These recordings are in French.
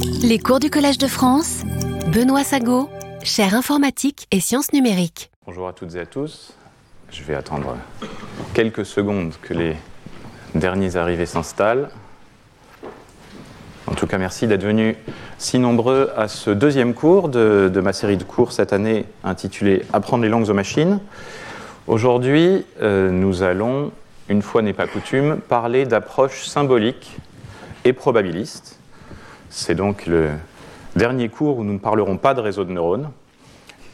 Les cours du Collège de France, Benoît Sago, chaire informatique et sciences numériques. Bonjour à toutes et à tous. Je vais attendre quelques secondes que les derniers arrivés s'installent. En tout cas, merci d'être venus si nombreux à ce deuxième cours de, ma série de cours cette année intitulé Apprendre les langues aux machines. Aujourd'hui, euh, nous allons, une fois n'est pas coutume, parler d'approches symboliques et probabilistes. C'est donc le dernier cours où nous ne parlerons pas de réseau de neurones.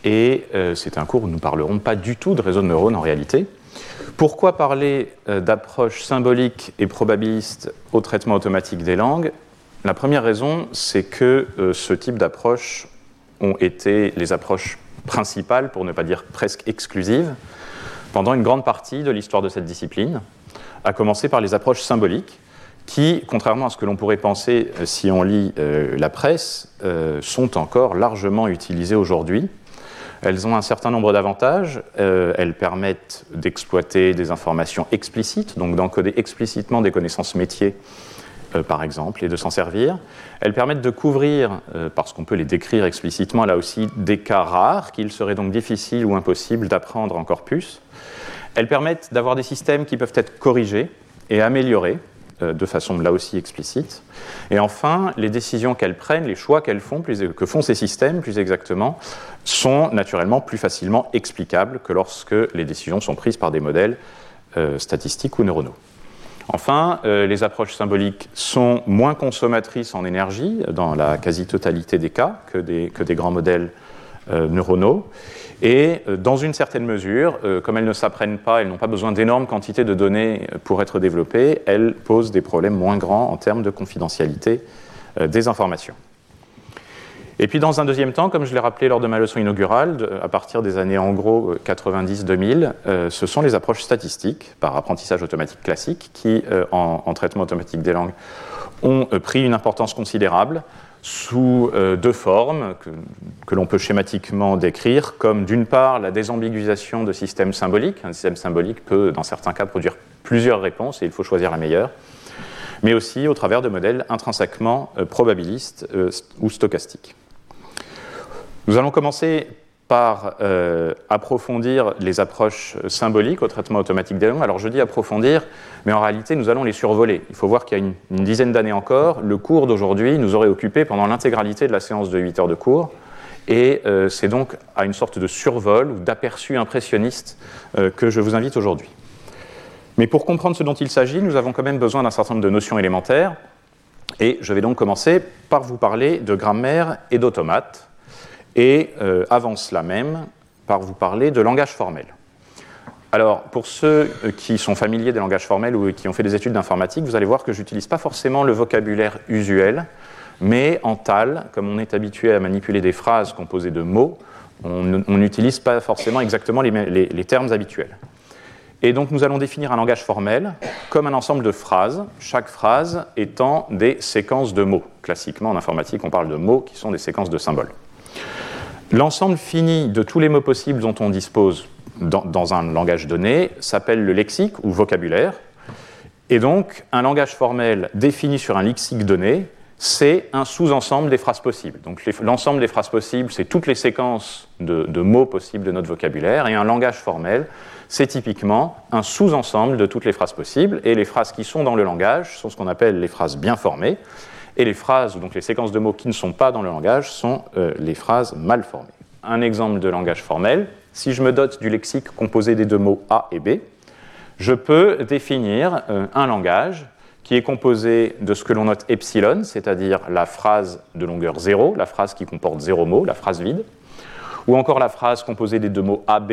Et euh, c'est un cours où nous ne parlerons pas du tout de réseau de neurones en réalité. Pourquoi parler euh, d'approches symboliques et probabilistes au traitement automatique des langues? La première raison, c'est que euh, ce type d'approches ont été les approches principales, pour ne pas dire presque exclusives, pendant une grande partie de l'histoire de cette discipline, à commencer par les approches symboliques, qui, contrairement à ce que l'on pourrait penser euh, si on lit euh, la presse, euh, sont encore largement utilisées aujourd'hui. Elles ont un certain nombre d'avantages. Elles permettent d'exploiter des informations explicites, donc d'encoder explicitement des connaissances métiers, par exemple, et de s'en servir. Elles permettent de couvrir, parce qu'on peut les décrire explicitement là aussi, des cas rares qu'il serait donc difficile ou impossible d'apprendre en corpus. Elles permettent d'avoir des systèmes qui peuvent être corrigés et améliorés de façon là aussi explicite. Et enfin, les décisions qu'elles prennent, les choix qu'elles font, que font ces systèmes plus exactement, sont naturellement plus facilement explicables que lorsque les décisions sont prises par des modèles euh, statistiques ou neuronaux. Enfin, euh, les approches symboliques sont moins consommatrices en énergie dans la quasi-totalité des cas que des, grands modèles euh, neuronaux. Et euh, dans une certaine mesure, euh, comme elles ne s'apprennent pas, elles n'ont pas besoin d'énormes quantités de données pour être développées, elles posent des problèmes moins grands en termes de confidentialité des informations. Et puis dans un deuxième temps, comme je l'ai rappelé lors de ma leçon inaugurale, à partir des années en gros 90-2000, euh, ce sont les approches statistiques par apprentissage automatique classique qui, euh, en, en, traitement automatique des langues, ont euh, pris une importance considérable sous deux formes que, que l'on peut schématiquement décrire, comme d'une part la désambiguisation de systèmes symboliques. Un système symbolique peut, dans certains cas, produire plusieurs réponses et il faut choisir la meilleure mais aussi au travers de modèles intrinsèquement euh, probabilistes euh, ou stochastiques. Nous allons commencer par euh, approfondir les approches symboliques au traitement automatique des langues. Alors je dis approfondir, mais en réalité nous allons les survoler. Il faut voir qu'il y a une, dizaine d'années encore, le cours d'aujourd'hui nous aurait occupé pendant l'intégralité de la séance de 8 heures de cours. Et euh, c'est donc à une sorte de survol ou d'aperçu impressionniste euh, que je vous invite aujourd'hui. Mais pour comprendre ce dont il s'agit, nous avons quand même besoin d'un certain nombre de notions élémentaires. Et je vais donc commencer par vous parler de grammaire et d'automate et euh, avant cela même par vous parler de langage formel. Alors, pour ceux qui sont familiers des langages formels ou qui ont fait des études d'informatique, vous allez voir que je n'utilise pas forcément le vocabulaire usuel, mais en tal, comme on est habitué à manipuler des phrases composées de mots, on n'utilise pas forcément exactement les, les termes habituels. Et donc nous allons définir un langage formel comme un ensemble de phrases, chaque phrase étant des séquences de mots. Classiquement en informatique, on parle de mots qui sont des séquences de symboles. L'ensemble fini de tous les mots possibles dont on dispose dans, un langage donné s'appelle le lexique ou vocabulaire. Et donc, un langage formel défini sur un lexique donné, c'est un sous-ensemble des phrases possibles. Donc, l'ensemble des phrases possibles, c'est toutes les séquences de, mots possibles de notre vocabulaire. Et un langage formel, c'est typiquement un sous-ensemble de toutes les phrases possibles. Et les phrases qui sont dans le langage sont ce qu'on appelle les phrases bien formées. Et les phrases, donc les séquences de mots qui ne sont pas dans le langage, sont euh, les phrases mal formées. Un exemple de langage formel, si je me dote du lexique composé des deux mots A et B, je peux définir euh, un langage qui est composé de ce que l'on note epsilon, c'est-à-dire la phrase de longueur 0, la phrase qui comporte zéro mot, la phrase vide, ou encore la phrase composée des deux mots AB,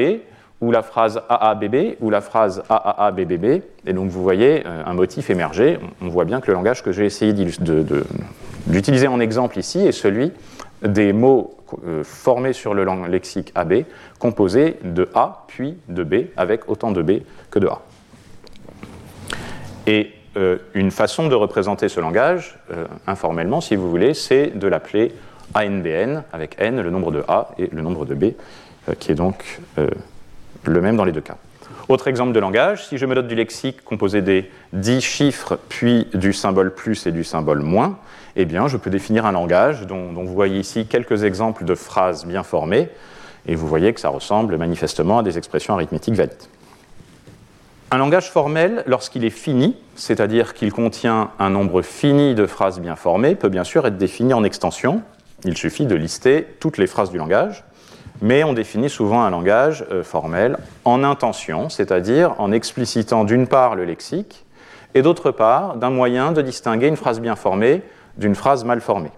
ou la phrase AABB, ou la phrase AAABBB. Et donc vous voyez euh, un motif émerger. On voit bien que le langage que j'ai essayé d'utiliser en exemple ici est celui des mots euh, formés sur le lexique AB, composés de A puis de B, avec autant de B que de A. Et euh, une façon de représenter ce langage, informellement si vous voulez, c'est de l'appeler ANBN, avec N, le nombre de A, et le nombre de B, qui est donc le même dans les deux cas. Autre exemple de langage, si je me dote du lexique composé des 10 chiffres, puis du symbole plus et du symbole moins, eh bien, je peux définir un langage dont, dont, vous voyez ici quelques exemples de phrases bien formées, et vous voyez que ça ressemble manifestement à des expressions arithmétiques valides. Un langage formel, lorsqu'il est fini, c'est-à-dire qu'il contient un nombre fini de phrases bien formées, peut bien sûr être défini en extension. Il suffit de lister toutes les phrases du langage, mais on définit souvent un langage euh, formel en intention, c'est-à-dire en explicitant d'une part le lexique et d'autre part d'un moyen de distinguer une phrase bien formée d'une phrase mal formée.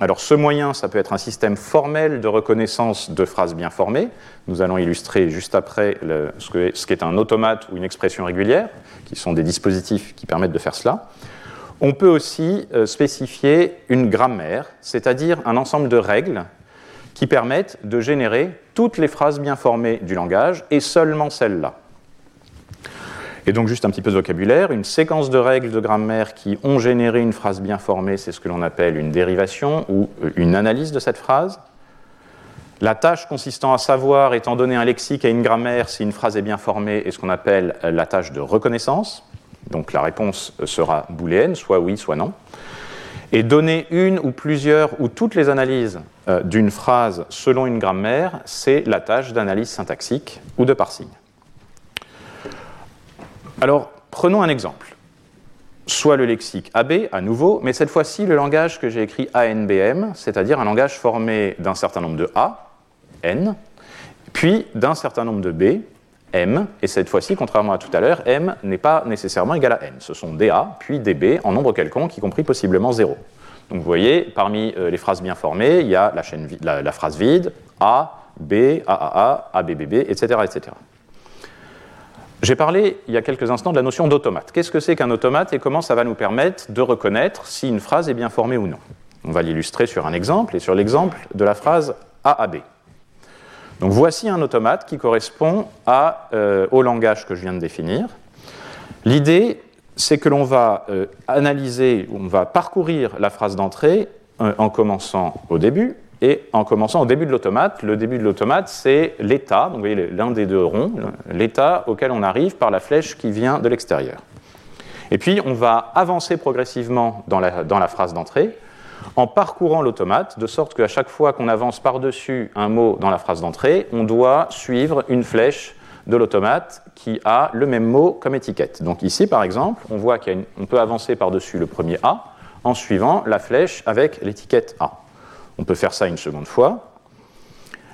Alors ce moyen, ça peut être un système formel de reconnaissance de phrases bien formées. Nous allons illustrer juste après ce qu'est un automate ou une expression régulière, qui sont des dispositifs qui permettent de faire cela. On peut aussi euh, spécifier une grammaire, c'est-à-dire un ensemble de règles qui permettent de générer toutes les phrases bien formées du langage et seulement celles-là. Et donc juste un petit peu de vocabulaire, une séquence de règles de grammaire qui ont généré une phrase bien formée, c'est ce que l'on appelle une dérivation ou euh, une analyse de cette phrase. La tâche consistant à savoir, étant donné un lexique et une grammaire, si une phrase est bien formée, est ce qu'on appelle euh, la tâche de reconnaissance. Donc la réponse euh, sera booléenne, soit oui, soit non. Et donner une ou plusieurs ou toutes les analyses d'une phrase selon une grammaire, c'est la tâche d'analyse syntaxique ou de parsing. Alors, prenons un exemple. Soit le lexique AB, à nouveau, mais cette fois-ci le langage que j'ai écrit ANBM, c'est-à-dire un langage formé d'un certain nombre de A, N, puis d'un certain nombre de B, M, et cette fois-ci, contrairement à tout à l'heure, M n'est pas nécessairement égal à N. Ce sont DA, puis DB, en nombre quelconque, y compris possiblement 0. Donc vous voyez, parmi euh, les phrases bien formées, il y a la, phrase vide, A, B, AAA, ABBB, etc. etc. J'ai parlé il y a quelques instants de la notion d'automate. Qu'est-ce que c'est qu'un automate et comment ça va nous permettre de reconnaître si une phrase est bien formée ou non? On va l'illustrer sur un exemple et sur l'exemple de la phrase AAB. Donc voici un automate qui correspond euh, au langage que je viens de définir. L'idée, c'est que l'on va euh, analyser, on va parcourir la phrase d'entrée euh, en commençant au début et en commençant au début de l'automate, le début de l'automate, c'est l'état, l'un des deux ronds, l'état auquel on arrive par la flèche qui vient de l'extérieur. Et puis on va avancer progressivement dans la phrase d'entrée en parcourant l'automate, de sorte qu'à chaque fois qu'on avance par-dessus un mot dans la phrase d'entrée, on doit suivre une flèche de l'automate qui a le même mot comme étiquette. Donc ici, par exemple, on voit qu'on peut avancer par-dessus le premier A en suivant la flèche avec l'étiquette A. On peut faire ça une seconde fois.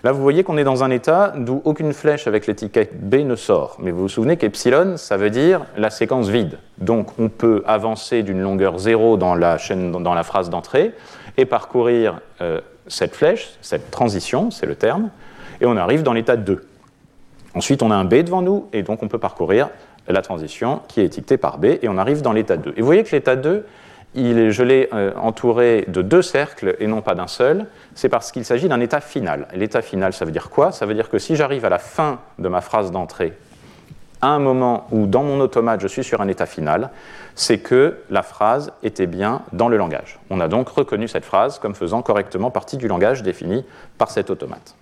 Là, vous voyez qu'on est dans un état d'où aucune flèche avec l'étiquette B ne sort. Mais vous vous souvenez qu'epsilon, ça veut dire la séquence vide. Donc, on peut avancer d'une longueur 0 dans la, chaîne, dans la phrase d'entrée et parcourir euh, cette flèche, cette transition, c'est le terme, et on arrive dans l'état 2. Ensuite, on a un B devant nous, et donc on peut parcourir la transition qui est étiquetée par B, et on arrive dans l'état 2. Et vous voyez que l'état 2, il je l'ai euh, entouré de deux cercles et non pas d'un seul, c'est parce qu'il s'agit d'un état final. L'état final, ça veut dire quoi? Ça veut dire que si j'arrive à la fin de ma phrase d'entrée, à un moment où dans mon automate je suis sur un état final, c'est que la phrase était bien dans le langage. On a donc reconnu cette phrase comme faisant correctement partie du langage défini par cet automate.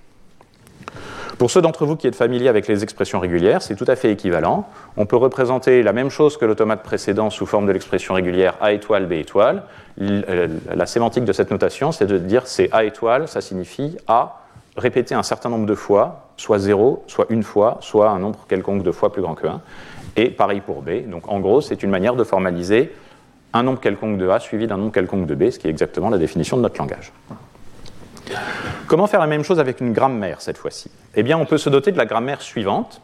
Pour ceux d'entre vous qui êtes familiers avec les expressions régulières, c'est tout à fait équivalent. On peut représenter la même chose que l'automate précédent sous forme de l'expression régulière A étoile, B étoile. Euh, la sémantique de cette notation, c'est de dire c'est A étoile, ça signifie A répété un certain nombre de fois, soit 0, soit une fois, soit un nombre quelconque de fois plus grand que 1. Et pareil pour B. Donc en gros, c'est une manière de formaliser un nombre quelconque de A suivi d'un nombre quelconque de B, ce qui est exactement la définition de notre langage. Comment faire la même chose avec une grammaire cette fois-ci? Eh bien, on peut se doter de la grammaire suivante.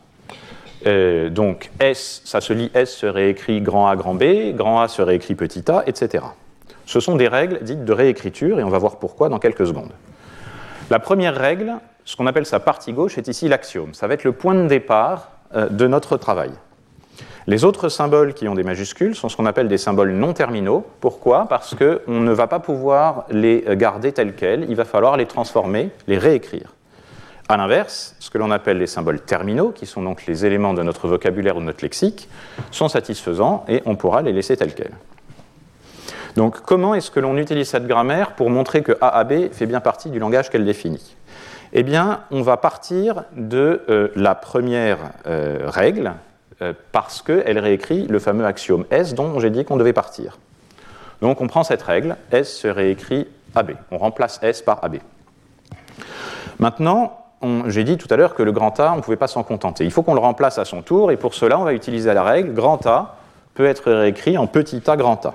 Euh, donc S, ça se lit S se réécrit grand A, grand B, grand A se réécrit petit a, etc. Ce sont des règles dites de réécriture et on va voir pourquoi dans quelques secondes. La première règle, ce qu'on appelle sa partie gauche, est ici l'axiome. Ça va être le point de départ euh, de notre travail. Les autres symboles qui ont des majuscules sont ce qu'on appelle des symboles non terminaux. Pourquoi? Parce qu'on ne va pas pouvoir les garder tels quels, il va falloir les transformer, les réécrire. A l'inverse, ce que l'on appelle les symboles terminaux, qui sont donc les éléments de notre vocabulaire ou de notre lexique, sont satisfaisants et on pourra les laisser tels quels. Donc comment est-ce que l'on utilise cette grammaire pour montrer que AAB fait bien partie du langage qu'elle définit? Eh bien, on va partir de euh, la première euh, règle, parce qu'elle réécrit le fameux axiome S dont j'ai dit qu'on devait partir. Donc on prend cette règle, S se réécrit AB. On remplace S par AB. Maintenant, j'ai dit tout à l'heure que le grand A, on ne pouvait pas s'en contenter. Il faut qu'on le remplace à son tour, et pour cela, on va utiliser la règle grand A peut être réécrit en petit a grand A.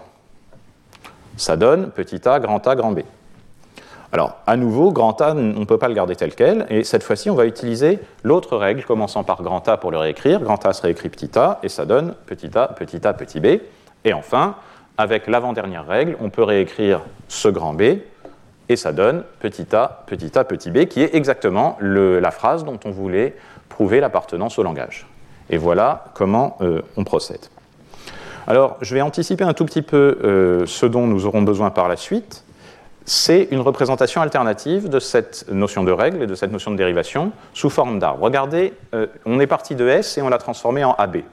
Ça donne petit a grand A grand B. Alors, à nouveau, grand A, on ne peut pas le garder tel quel, et cette fois-ci, on va utiliser l'autre règle, commençant par grand A pour le réécrire. Grand A se réécrit petit a, et ça donne petit a, petit a, petit b. Et enfin, avec l'avant-dernière règle, on peut réécrire ce grand B, et ça donne petit a, petit a, petit b, qui est exactement la phrase dont on voulait prouver l'appartenance au langage. Et voilà comment euh, on procède. Alors, je vais anticiper un tout petit peu euh, ce dont nous aurons besoin par la suite. C'est une représentation alternative de cette notion de règle et de cette notion de dérivation sous forme d'arbre. Regardez, euh, on est parti de S et on l'a transformé en AB.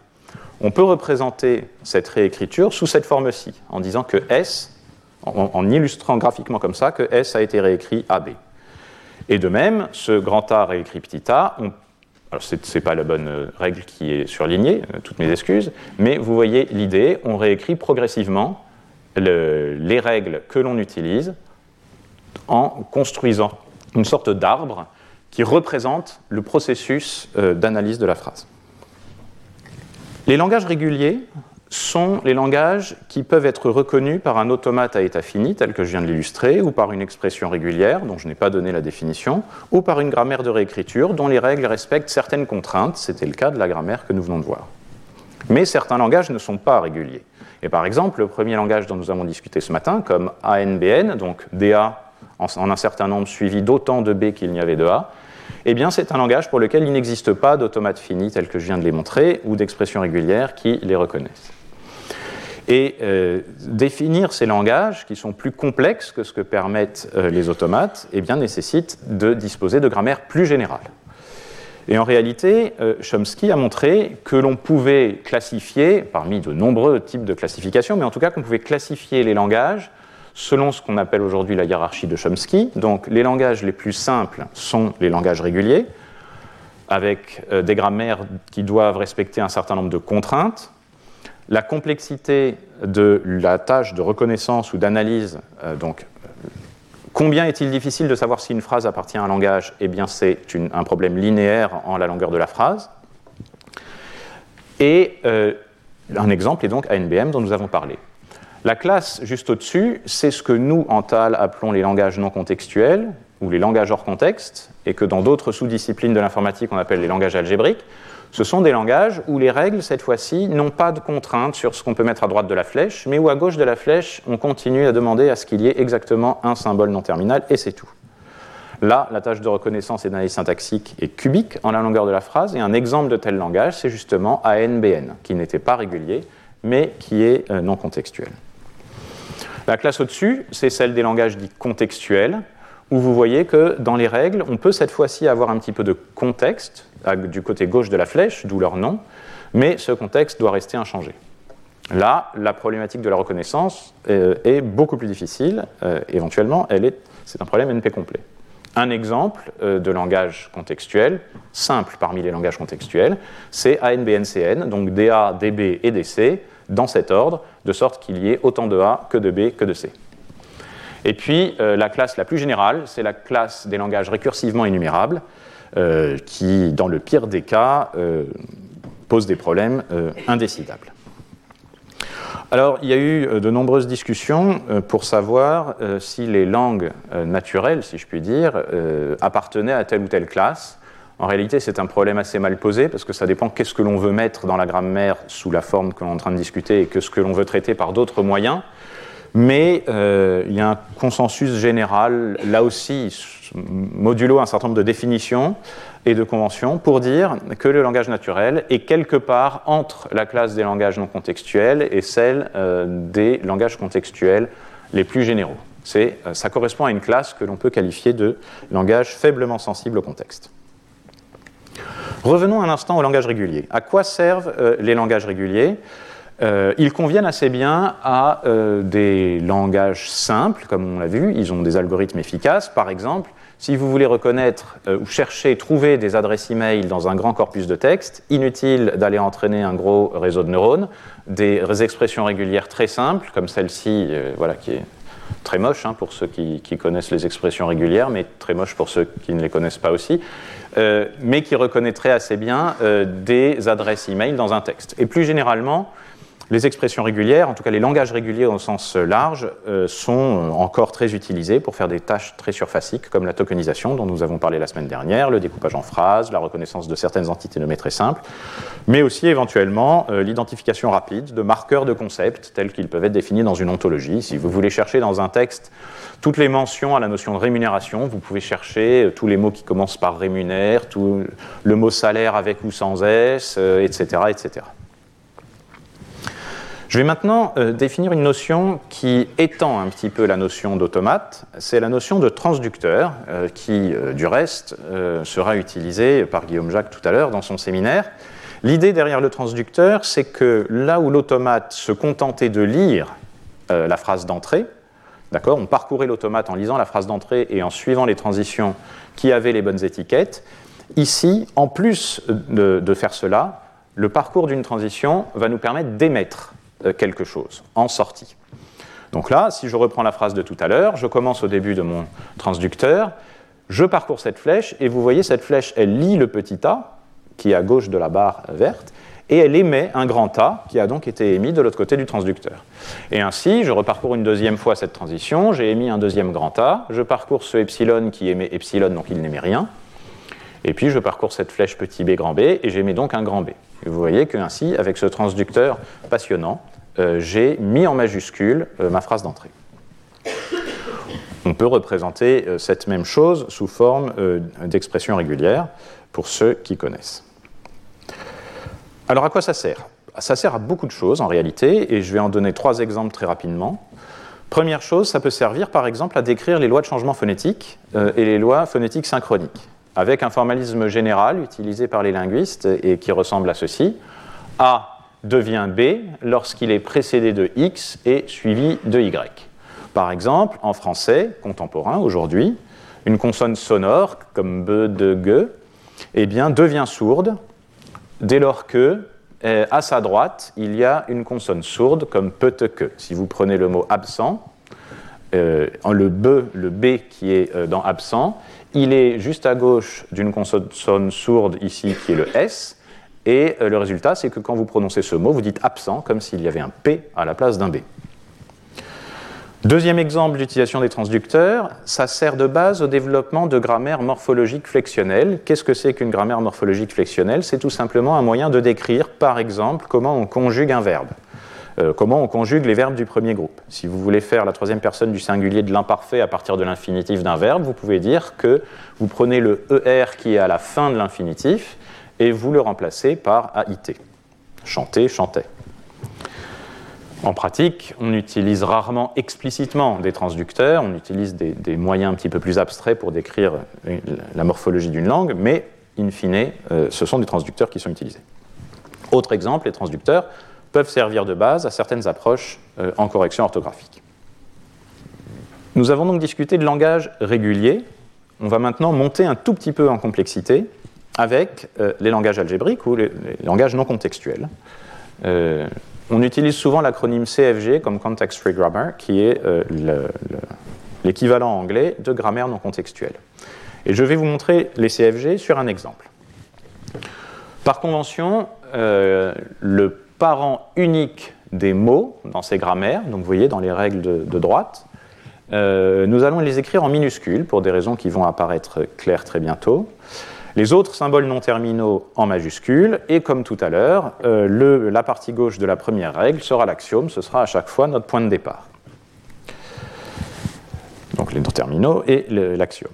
On peut représenter cette réécriture sous cette forme-ci, en disant que S en, illustrant graphiquement comme ça que S a été réécrit AB. Et de même, ce grand A réécrit petit a, alors ce n'est pas la bonne euh, règle qui est surlignée, euh, toutes mes excuses, mais vous voyez l'idée, on réécrit progressivement les règles que l'on utilise en construisant une sorte d'arbre qui représente le processus euh, d'analyse de la phrase. Les langages réguliers sont les langages qui peuvent être reconnus par un automate à état fini, tel que je viens de l'illustrer, ou par une expression régulière, dont je n'ai pas donné la définition, ou par une grammaire de réécriture, dont les règles respectent certaines contraintes, c'était le cas de la grammaire que nous venons de voir. Mais certains langages ne sont pas réguliers. Et par exemple, le premier langage dont nous avons discuté ce matin, comme ANBN, donc DA en un certain nombre suivi d'autant de B qu'il n'y avait de A, eh bien, c'est un langage pour lequel il n'existe pas d'automate fini tel que je viens de les montrer, ou d'expressions régulières qui les reconnaissent. Et euh, définir ces langages, qui sont plus complexes que ce que permettent euh, les automates, eh bien, nécessite de disposer de grammaire plus générale. Et en réalité, euh, Chomsky a montré que l'on pouvait classifier, parmi de nombreux types de classifications, mais en tout cas qu'on pouvait classifier les langages selon ce qu'on appelle aujourd'hui la hiérarchie de Chomsky. Donc les langages les plus simples sont les langages réguliers, avec des grammaires qui doivent respecter un certain nombre de contraintes, la complexité de la tâche de reconnaissance ou d'analyse, euh, donc combien est-il difficile de savoir si une phrase appartient à un langage? Eh bien, c'est un problème linéaire en la longueur de la phrase. Et euh, un exemple est donc ANBM dont nous avons parlé. La classe juste au-dessus, c'est ce que nous, en TAL, appelons les langages non contextuels, ou les langages hors contexte, et que dans d'autres sous-disciplines de l'informatique, on appelle les langages algébriques. Ce sont des langages où les règles, cette fois-ci, n'ont pas de contraintes sur ce qu'on peut mettre à droite de la flèche, mais où à gauche de la flèche, on continue à demander à ce qu'il y ait exactement un symbole non terminal, et c'est tout. Là, la tâche de reconnaissance et d'analyse syntaxique est cubique en la longueur de la phrase, et un exemple de tel langage, c'est justement ANBN, qui n'était pas régulier, mais qui est euh, non contextuel. La classe au-dessus, c'est celle des langages dits contextuels, où vous voyez que dans les règles, on peut cette fois-ci avoir un petit peu de contexte, du côté gauche de la flèche, d'où leur nom, mais ce contexte doit rester inchangé. Là, la problématique de la reconnaissance euh, est beaucoup plus difficile. Euh, éventuellement, c'est un problème NP complet. Un exemple euh, de langage contextuel, simple parmi les langages contextuels, c'est ANBNCN, donc DA, DB et DC, dans cet ordre, de sorte qu'il y ait autant de A que de B que de C. Et puis, la classe la plus générale, c'est la classe des langages récursivement énumérables, euh, qui, dans le pire des cas, euh, pose des problèmes euh, indécidables. Alors, il y a eu de nombreuses discussions pour savoir si les langues naturelles, si je puis dire, appartenaient à telle ou telle classe. En réalité, c'est un problème assez mal posé parce que ça dépend qu'est-ce que l'on veut mettre dans la grammaire sous la forme que l'on est en train de discuter et que ce que l'on veut traiter par d'autres moyens. Mais il y a un consensus général, là aussi, modulo un certain nombre de définitions et de conventions pour dire que le langage naturel est quelque part entre la classe des langages non contextuels et celle euh, des langages contextuels les plus généraux. Euh, ça correspond à une classe que l'on peut qualifier de langage faiblement sensible au contexte. Revenons un instant au langage régulier. À quoi servent euh, les langages réguliers? Ils conviennent assez bien à des langages simples, comme on l'a vu. Ils ont des algorithmes efficaces. Par exemple, si vous voulez reconnaître ou chercher, trouver des adresses e-mail dans un grand corpus de texte, inutile d'aller entraîner un gros réseau de neurones. Des expressions régulières très simples, comme celle-ci, voilà, qui est très moche hein, pour ceux qui, connaissent les expressions régulières, mais très moche pour ceux qui ne les connaissent pas aussi, euh, mais qui reconnaîtraient assez bien euh, des adresses e-mail dans un texte. Et plus généralement, les expressions régulières, en tout cas les langages réguliers au sens large, euh, sont encore très utilisés pour faire des tâches très surfaciques comme la tokenisation dont nous avons parlé la semaine dernière, le découpage en phrases, la reconnaissance de certaines entités nommées très simples, mais aussi éventuellement euh, l'identification rapide de marqueurs de concepts tels qu'ils peuvent être définis dans une ontologie. Si vous voulez chercher dans un texte toutes les mentions à la notion de rémunération, vous pouvez chercher euh, tous les mots qui commencent par rémunère, tout le mot salaire avec ou sans S, etc., etc. Je vais maintenant euh, définir une notion qui étend un petit peu la notion d'automate. C'est la notion de transducteur, euh, qui, euh, du reste, sera utilisée par Guillaume Jacques tout à l'heure dans son séminaire. L'idée derrière le transducteur, c'est que là où l'automate se contentait de lire la phrase d'entrée, d'accord, on parcourait l'automate en lisant la phrase d'entrée et en suivant les transitions qui avaient les bonnes étiquettes. Ici, en plus de faire cela, le parcours d'une transition va nous permettre d'émettre quelque chose en sortie. Donc là, si je reprends la phrase de tout à l'heure, je commence au début de mon transducteur, je parcours cette flèche, et vous voyez, cette flèche, elle lit le petit A, qui est à gauche de la barre verte, et elle émet un grand A, qui a donc été émis de l'autre côté du transducteur. Et ainsi, je reparcours une deuxième fois cette transition, j'ai émis un deuxième grand A, je parcours ce epsilon qui émet epsilon, donc il n'émet rien, et puis je parcours cette flèche petit b grand B, et j'émets donc un grand B. Vous voyez qu'ainsi, avec ce transducteur passionnant, euh, j'ai mis en majuscule euh, ma phrase d'entrée. On peut représenter euh, cette même chose sous forme d'expression régulière pour ceux qui connaissent. Alors à quoi ça sert? Ça sert à beaucoup de choses en réalité, et je vais en donner trois exemples très rapidement. Première chose, ça peut servir par exemple à décrire les lois de changement phonétique et les lois phonétiques synchroniques avec un formalisme général utilisé par les linguistes et qui ressemble à ceci. A devient B lorsqu'il est précédé de X et suivi de Y. Par exemple, en français contemporain aujourd'hui, une consonne sonore comme B de G eh bien, devient sourde dès lors que eh, à sa droite, il y a une consonne sourde comme peut que. Si vous prenez le mot absent, euh, le B, le B qui est euh, dans absent, il est juste à gauche d'une consonne sourde ici qui est le S. Et euh, le résultat, c'est que quand vous prononcez ce mot, vous dites absent comme s'il y avait un P à la place d'un B. Deuxième exemple d'utilisation des transducteurs, ça sert de base au développement de grammaire morphologique flexionnelle. Qu'est-ce que c'est qu'une grammaire morphologique flexionnelle? C'est tout simplement un moyen de décrire, par exemple, comment on conjugue un verbe. Euh, comment on conjugue les verbes du premier groupe. Si vous voulez faire la troisième personne du singulier de l'imparfait à partir de l'infinitif d'un verbe, vous pouvez dire que vous prenez le ER qui est à la fin de l'infinitif et vous le remplacez par AIT. Chanter, chantait. En pratique, on utilise rarement explicitement des transducteurs, on utilise des, moyens un petit peu plus abstraits pour décrire la morphologie d'une langue, mais in fine, euh, ce sont des transducteurs qui sont utilisés. Autre exemple, les transducteurs peuvent servir de base à certaines approches euh, en correction orthographique. Nous avons donc discuté de langage régulier. On va maintenant monter un tout petit peu en complexité avec euh, les langages algébriques ou les, langages non contextuels. Euh, on utilise souvent l'acronyme CFG comme Context Free Grammar, qui est l'équivalent anglais de grammaire non contextuelle. Et je vais vous montrer les CFG sur un exemple. Par convention, le parent unique des mots dans ces grammaires, donc vous voyez dans les règles de, droite. Euh, nous allons les écrire en minuscules pour des raisons qui vont apparaître claires très bientôt. Les autres symboles non terminaux en majuscules, et comme tout à l'heure, euh, la partie gauche de la première règle sera l'axiome, ce sera à chaque fois notre point de départ. Donc les non terminaux et l'axiome.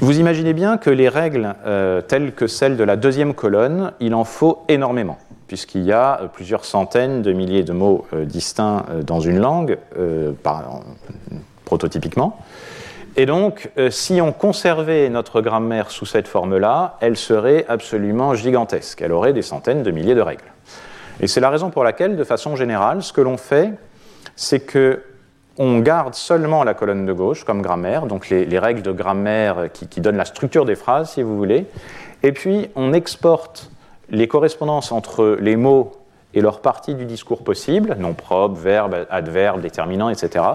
Vous imaginez bien que les règles euh, telles que celles de la deuxième colonne, il en faut énormément, puisqu'il y a euh, plusieurs centaines de milliers de mots euh, distincts dans une langue, prototypiquement. Et donc, si on conservait notre grammaire sous cette forme-là, elle serait absolument gigantesque. Elle aurait des centaines de milliers de règles. Et c'est la raison pour laquelle, de façon générale, ce que l'on fait, c'est que on garde seulement la colonne de gauche comme grammaire, donc les, règles de grammaire qui, donnent la structure des phrases, si vous voulez, et puis on exporte les correspondances entre les mots et leur partie du discours possible, nom propre, verbe, adverbe, déterminant, etc.,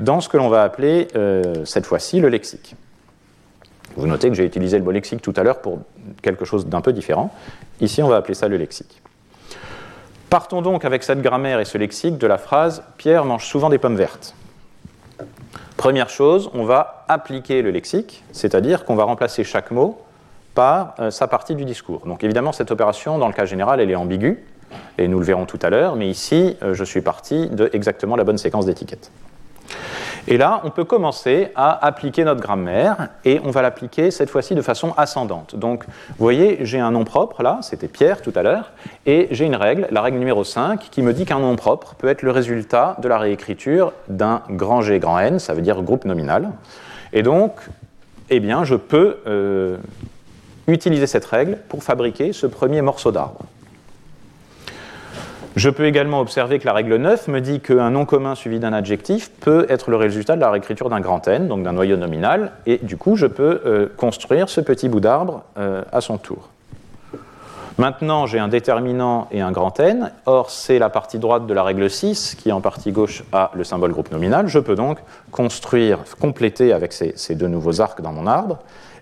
dans ce que l'on va appeler euh, cette fois-ci le lexique. Vous notez que j'ai utilisé le mot lexique tout à l'heure pour quelque chose d'un peu différent. Ici, on va appeler ça le lexique. Partons donc avec cette grammaire et ce lexique de la phrase Pierre mange souvent des pommes vertes. Première chose, on va appliquer le lexique, c'est-à-dire qu'on va remplacer chaque mot par euh, sa partie du discours. Donc évidemment, cette opération, dans le cas général, elle est ambiguë, et nous le verrons tout à l'heure, mais ici, euh, je suis parti de exactement la bonne séquence d'étiquettes. Et là, on peut commencer à appliquer notre grammaire et on va l'appliquer cette fois-ci de façon ascendante. Donc, vous voyez, j'ai un nom propre là, c'était Pierre tout à l'heure, et j'ai une règle, la règle numéro 5, qui me dit qu'un nom propre peut être le résultat de la réécriture d'un grand G grand N, ça veut dire groupe nominal. Et donc, eh bien, je peux euh, utiliser cette règle pour fabriquer ce premier morceau d'arbre. Je peux également observer que la règle 9 me dit qu'un nom commun suivi d'un adjectif peut être le résultat de la réécriture d'un grand N, donc d'un noyau nominal, et du coup je peux euh, construire ce petit bout d'arbre euh, à son tour. Maintenant, j'ai un déterminant et un grand N. Or, c'est la partie droite de la règle 6 qui, en partie gauche, a le symbole groupe nominal. Je peux donc construire, compléter avec ces, deux nouveaux arcs dans mon arbre,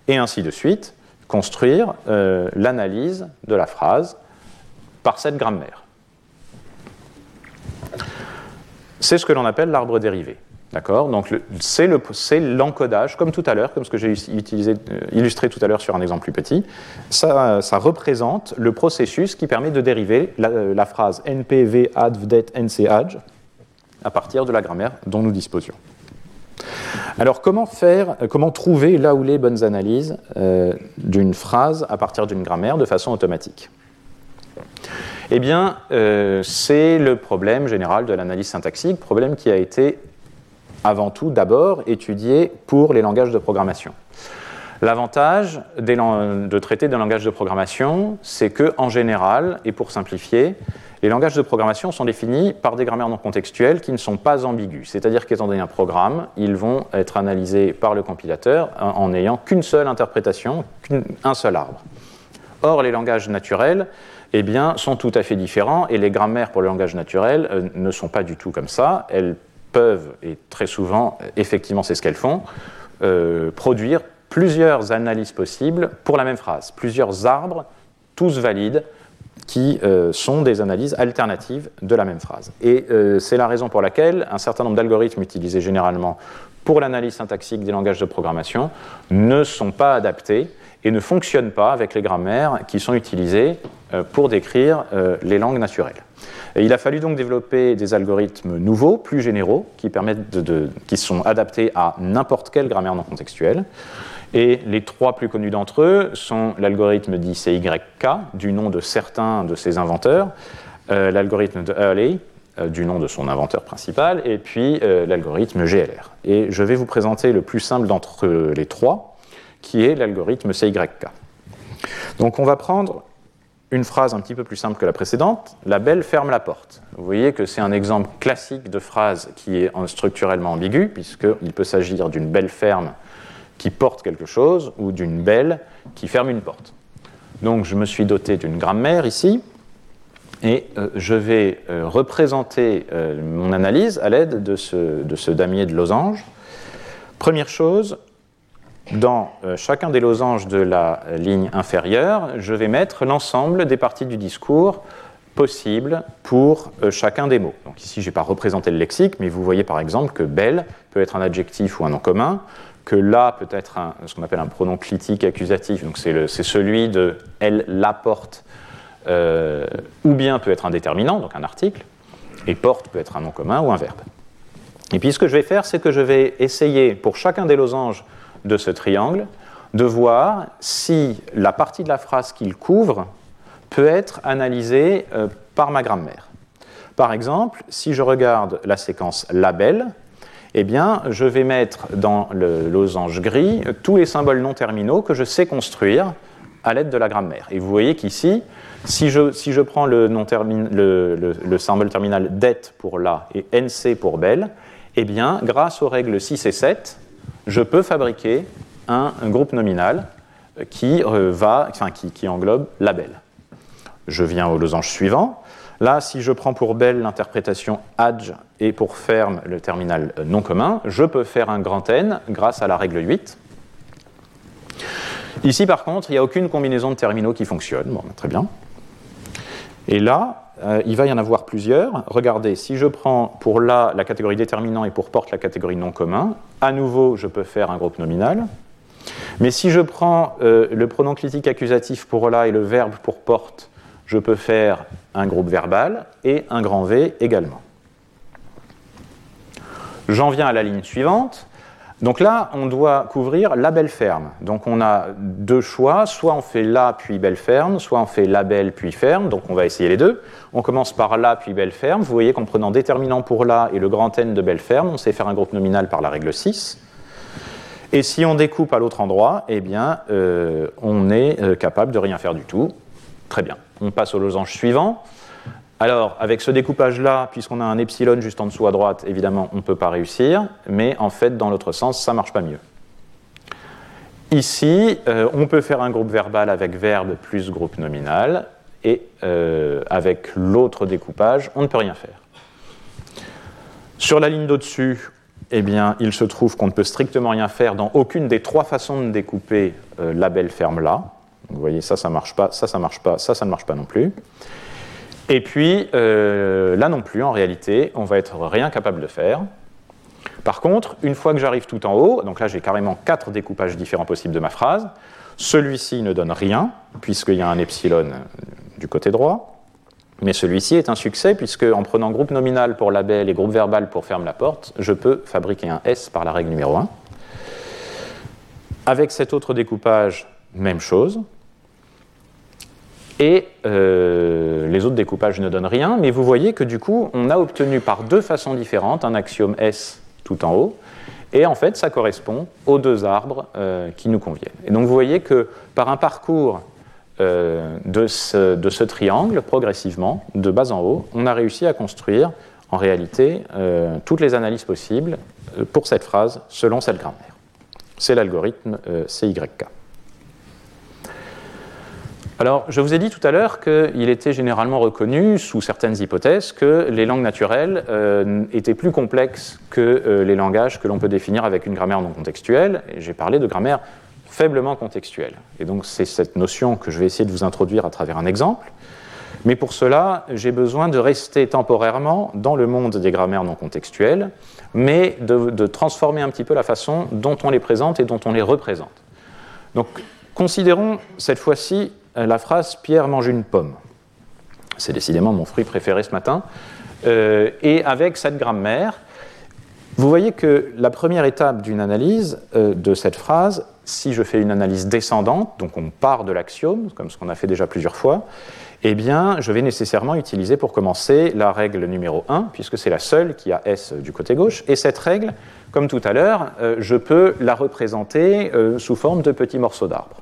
et ainsi de suite, construire euh, l'analyse de la phrase par cette grammaire. C'est ce que l'on appelle l'arbre dérivé. D'accord c'est l'encodage, comme tout à l'heure, comme ce que j'ai euh, illustré tout à l'heure sur un exemple plus petit. Ça, représente le processus qui permet de dériver la, euh, phrase npv ad vdet nchadj à partir de la grammaire dont nous disposions. Alors comment faire, euh, comment trouver là où les bonnes analyses d'une phrase à partir d'une grammaire de façon automatique? Eh bien, euh, c'est le problème général de l'analyse syntaxique, problème qui a été avant tout d'abord étudié pour les langages de programmation. L'avantage de traiter des langages de programmation, c'est que, en général, et pour simplifier, les langages de programmation sont définis par des grammaires non contextuelles qui ne sont pas ambiguës. C'est-à-dire qu'étant donné un programme, ils vont être analysés par le compilateur en n'ayant qu'une seule interprétation, qu'un seul arbre. Or, les langages naturels, eh bien, sont tout à fait différents et les grammaires pour le langage naturel euh, ne sont pas du tout comme ça. Elles peuvent, et très souvent, effectivement, c'est ce qu'elles font, euh, produire plusieurs analyses possibles pour la même phrase, plusieurs arbres, tous valides, qui euh, sont des analyses alternatives de la même phrase. Et c'est la raison pour laquelle un certain nombre d'algorithmes utilisés généralement pour l'analyse syntaxique des langages de programmation ne sont pas adaptés et ne fonctionnent pas avec les grammaires qui sont utilisées euh, pour décrire euh, les langues naturelles. Il a fallu donc développer des algorithmes nouveaux, plus généraux, qui, permettent de, qui sont adaptés à n'importe quelle grammaire non contextuelle. Et les trois plus connus d'entre eux sont l'algorithme dit CYK, du nom de certains de ses inventeurs, euh, l'algorithme de Hurley, du nom de son inventeur principal, et puis l'algorithme GLR. Et je vais vous présenter le plus simple d'entre les trois, qui est l'algorithme CYK. Donc on va prendre une phrase un petit peu plus simple que la précédente, la belle ferme la porte. Vous voyez que c'est un exemple classique de phrase qui est structurellement ambigu, puisqu'il peut s'agir d'une belle ferme qui porte quelque chose ou d'une belle qui ferme une porte. Donc je me suis doté d'une grammaire ici, et euh, je vais euh, représenter euh, mon analyse à l'aide de ce damier de losange. Première chose, dans euh, chacun des losanges de la ligne inférieure, je vais mettre l'ensemble des parties du discours possibles pour euh, chacun des mots. Donc ici, je n'ai pas représenté le lexique, mais vous voyez par exemple que belle peut être un adjectif ou un nom commun, que là peut être ce qu'on appelle un pronom clitique accusatif, donc c'est celui de elle l'apporte, euh, ou bien peut être un déterminant, donc un article, et porte peut être un nom commun ou un verbe. Et puis ce que je vais faire, c'est que je vais essayer pour chacun des losanges de ce triangle, de voir si la partie de la phrase qu'il couvre peut être analysée euh, par ma grammaire. Par exemple, si je regarde la séquence label, eh bien, je vais mettre dans le losange gris tous les symboles non terminaux que je sais construire à l'aide de la grammaire. Et vous voyez qu'ici, si je, prends le, symbole terminal det pour la et nc pour belle, eh bien, grâce aux règles 6 et 7, je peux fabriquer un, groupe nominal qui, euh, enfin, qui, englobe la belle. Je viens au losange suivant. Là, si je prends pour belle l'interprétation adj et pour ferme le terminal non commun, je peux faire un grand N grâce à la règle 8. Ici, par contre, il n'y a aucune combinaison de terminaux qui fonctionne. Bon, très bien. Et là, euh, il va y en avoir plusieurs. Regardez, si je prends pour là la catégorie déterminant et pour porte la catégorie non commun, à nouveau, je peux faire un groupe nominal. Mais si je prends euh, le pronom critique accusatif pour là et le verbe pour porte, je peux faire un groupe verbal et un grand V également. J'en viens à la ligne suivante. Donc là, on doit couvrir la belle ferme. Donc on a deux choix, soit on fait la puis belle ferme, soit on fait la belle puis ferme. Donc on va essayer les deux. On commence par la puis belle ferme. Vous voyez qu'en prenant déterminant pour la et le grand N de belle ferme, on sait faire un groupe nominal par la règle 6. Et si on découpe à l'autre endroit, eh bien, euh, on est euh, capable de rien faire du tout. Très bien. On passe au losange suivant. Alors, avec ce découpage-là, puisqu'on a un epsilon juste en dessous à droite, évidemment, on ne peut pas réussir, mais en fait, dans l'autre sens, ça ne marche pas mieux. Ici, euh, on peut faire un groupe verbal avec verbe plus groupe nominal, et euh, avec l'autre découpage, on ne peut rien faire. Sur la ligne d'au-dessus, eh bien, il se trouve qu'on ne peut strictement rien faire dans aucune des trois façons de découper euh, la belle ferme là. Vous voyez, ça, ça ne marche pas, ça, ça ne marche pas, ça, ça ne marche pas non plus. Et puis, euh, là non plus, en réalité, on va être rien capable de faire. Par contre, une fois que j'arrive tout en haut, donc là j'ai carrément quatre découpages différents possibles de ma phrase, celui-ci ne donne rien, puisqu'il y a un epsilon du côté droit, mais celui-ci est un succès, puisque en prenant groupe nominal pour label et groupe verbal pour ferme la porte, je peux fabriquer un S par la règle numéro 1. Avec cet autre découpage, même chose, et euh, les autres découpages ne donnent rien, mais vous voyez que du coup, on a obtenu par deux façons différentes un axiome S tout en haut, et en fait, ça correspond aux deux arbres euh, qui nous conviennent. Et donc vous voyez que par un parcours euh, de, ce, de, ce, triangle, progressivement, de bas en haut, on a réussi à construire en réalité toutes les analyses possibles pour cette phrase selon cette grammaire. C'est l'algorithme CYK. Alors, je vous ai dit tout à l'heure qu'il était généralement reconnu, sous certaines hypothèses, que les langues naturelles euh, étaient plus complexes que euh, les langages que l'on peut définir avec une grammaire non contextuelle. J'ai parlé de grammaire faiblement contextuelle. Et donc, c'est cette notion que je vais essayer de vous introduire à travers un exemple. Mais pour cela, j'ai besoin de rester temporairement dans le monde des grammaires non contextuelles, mais de, de transformer un petit peu la façon dont on les présente et dont on les représente. Donc, considérons cette fois-ci la phrase Pierre mange une pomme. C'est décidément mon fruit préféré ce matin. Euh, et avec cette grammaire, vous voyez que la première étape d'une analyse euh, de cette phrase, si je fais une analyse descendante, donc on part de l'axiome, comme ce qu'on a fait déjà plusieurs fois, eh bien, je vais nécessairement utiliser pour commencer la règle numéro 1, puisque c'est la seule qui a S du côté gauche. Et cette règle, comme tout à l'heure, je peux la représenter sous forme de petits morceaux d'arbre.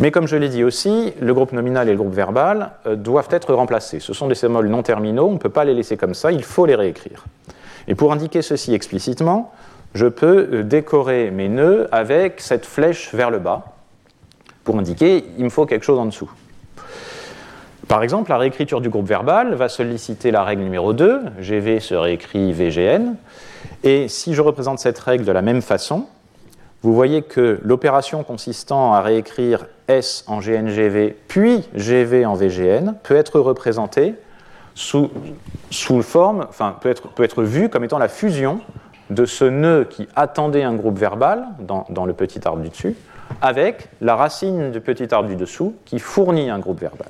Mais comme je l'ai dit aussi, le groupe nominal et le groupe verbal euh, doivent être remplacés. Ce sont des symboles non terminaux, on ne peut pas les laisser comme ça, il faut les réécrire. Et pour indiquer ceci explicitement, je peux euh, décorer mes nœuds avec cette flèche vers le bas, pour indiquer il me faut quelque chose en dessous. Par exemple, la réécriture du groupe verbal va solliciter la règle numéro 2, GV se réécrit VGN, et si je représente cette règle de la même façon, vous voyez que l'opération consistant à réécrire S en GNGV puis GV en VGN peut être représentée sous, sous forme, enfin peut être, peut être vue comme étant la fusion de ce nœud qui attendait un groupe verbal dans, dans, le petit arbre du dessus avec la racine du petit arbre du dessous qui fournit un groupe verbal.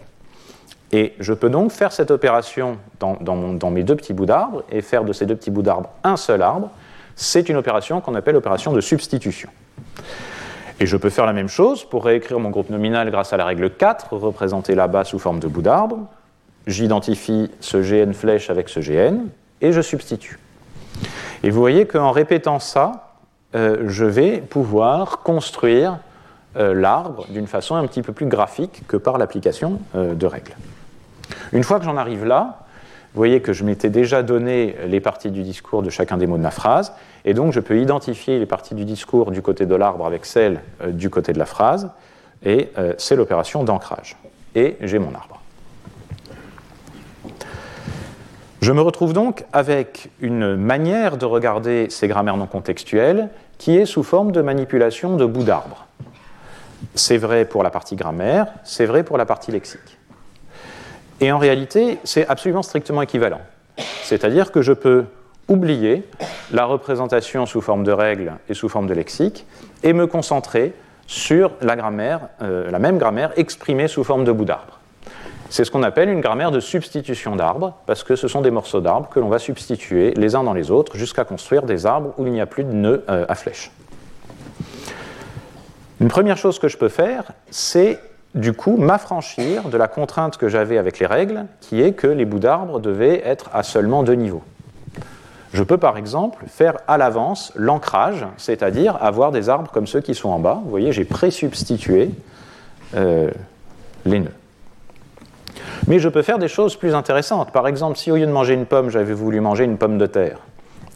Et je peux donc faire cette opération dans, dans, dans mes deux petits bouts d'arbre et faire de ces deux petits bouts d'arbre un seul arbre c'est une opération qu'on appelle opération de substitution. Et je peux faire la même chose pour réécrire mon groupe nominal grâce à la règle 4, représentée là-bas sous forme de bout d'arbre. J'identifie ce GN flèche avec ce GN et je substitue. Et vous voyez qu'en répétant ça, euh, je vais pouvoir construire l'arbre d'une façon un petit peu plus graphique que par l'application de règles. Une fois que j'en arrive là, vous voyez que je m'étais déjà donné les parties du discours de chacun des mots de ma phrase, et donc je peux identifier les parties du discours du côté de l'arbre avec celles du côté de la phrase, et c'est l'opération d'ancrage. Et j'ai mon arbre. Je me retrouve donc avec une manière de regarder ces grammaires non contextuelles qui est sous forme de manipulation de bouts d'arbre. C'est vrai pour la partie grammaire, c'est vrai pour la partie lexique. Et en réalité, c'est absolument strictement équivalent. C'est-à-dire que je peux oublier la représentation sous forme de règles et sous forme de lexique et me concentrer sur la grammaire, euh, la même grammaire exprimée sous forme de bouts d'arbre. C'est ce qu'on appelle une grammaire de substitution d'arbres, parce que ce sont des morceaux d'arbres que l'on va substituer les uns dans les autres jusqu'à construire des arbres où il n'y a plus de nœuds euh, à flèche. Une première chose que je peux faire, c'est du coup m'affranchir de la contrainte que j'avais avec les règles, qui est que les bouts d'arbres devaient être à seulement deux niveaux. Je peux par exemple faire à l'avance l'ancrage, c'est-à-dire avoir des arbres comme ceux qui sont en bas. Vous voyez, j'ai pré-substitué euh, les nœuds. Mais je peux faire des choses plus intéressantes. Par exemple, si au lieu de manger une pomme, j'avais voulu manger une pomme de terre.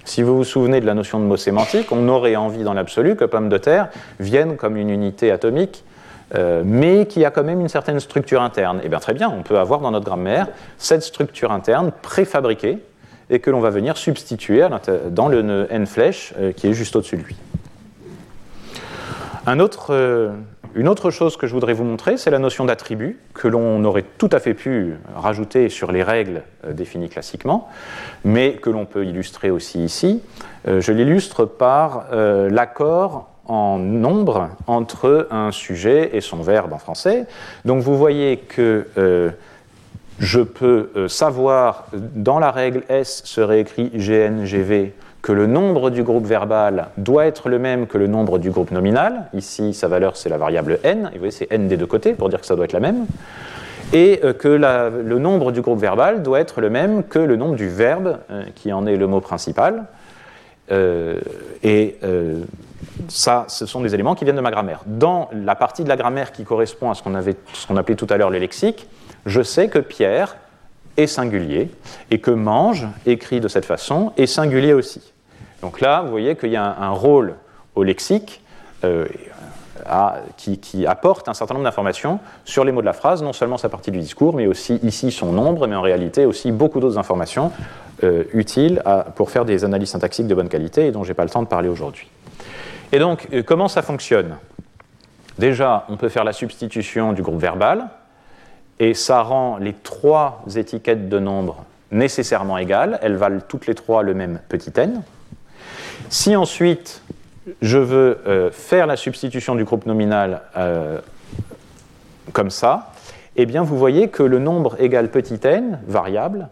Si vous vous souvenez de la notion de mot sémantique, on aurait envie dans l'absolu que pomme de terre vienne comme une unité atomique, euh, mais qui a quand même une certaine structure interne. Eh bien très bien, on peut avoir dans notre grammaire cette structure interne préfabriquée et que l'on va venir substituer dans le nœud n flèche euh, qui est juste au-dessus de lui. Euh, une autre chose que je voudrais vous montrer, c'est la notion d'attribut, que l'on aurait tout à fait pu rajouter sur les règles définies classiquement, mais que l'on peut illustrer aussi ici. Je l'illustre par l'accord en nombre entre un sujet et son verbe en français. Donc vous voyez que je peux savoir, dans la règle S serait écrit GNGV que le nombre du groupe verbal doit être le même que le nombre du groupe nominal. Ici, sa valeur, c'est la variable n. Et vous voyez, c'est n des deux côtés pour dire que ça doit être la même. Et euh, que le nombre du groupe verbal doit être le même que le nombre du verbe, euh, qui en est le mot principal. Euh, et ça, ce sont des éléments qui viennent de ma grammaire. Dans la partie de la grammaire qui correspond à ce qu'on appelait tout à l'heure le lexique, je sais que Pierre est singulier et que mange, écrit de cette façon, est singulier aussi. Donc là, vous voyez qu'il y a un, rôle au lexique euh, qui, apporte un certain nombre d'informations sur les mots de la phrase, non seulement sa partie du discours, mais aussi ici son nombre, mais en réalité aussi beaucoup d'autres informations euh, utiles pour faire des analyses syntaxiques de bonne qualité et dont je n'ai pas le temps de parler aujourd'hui. Et donc, euh, comment ça fonctionne? Déjà, on peut faire la substitution du groupe verbal, et ça rend les trois étiquettes de nombre nécessairement égales, elles valent toutes les trois le même petit n. Si ensuite je veux euh, faire la substitution du groupe nominal euh, comme ça, eh bien vous voyez que le nombre égale petit n, variable,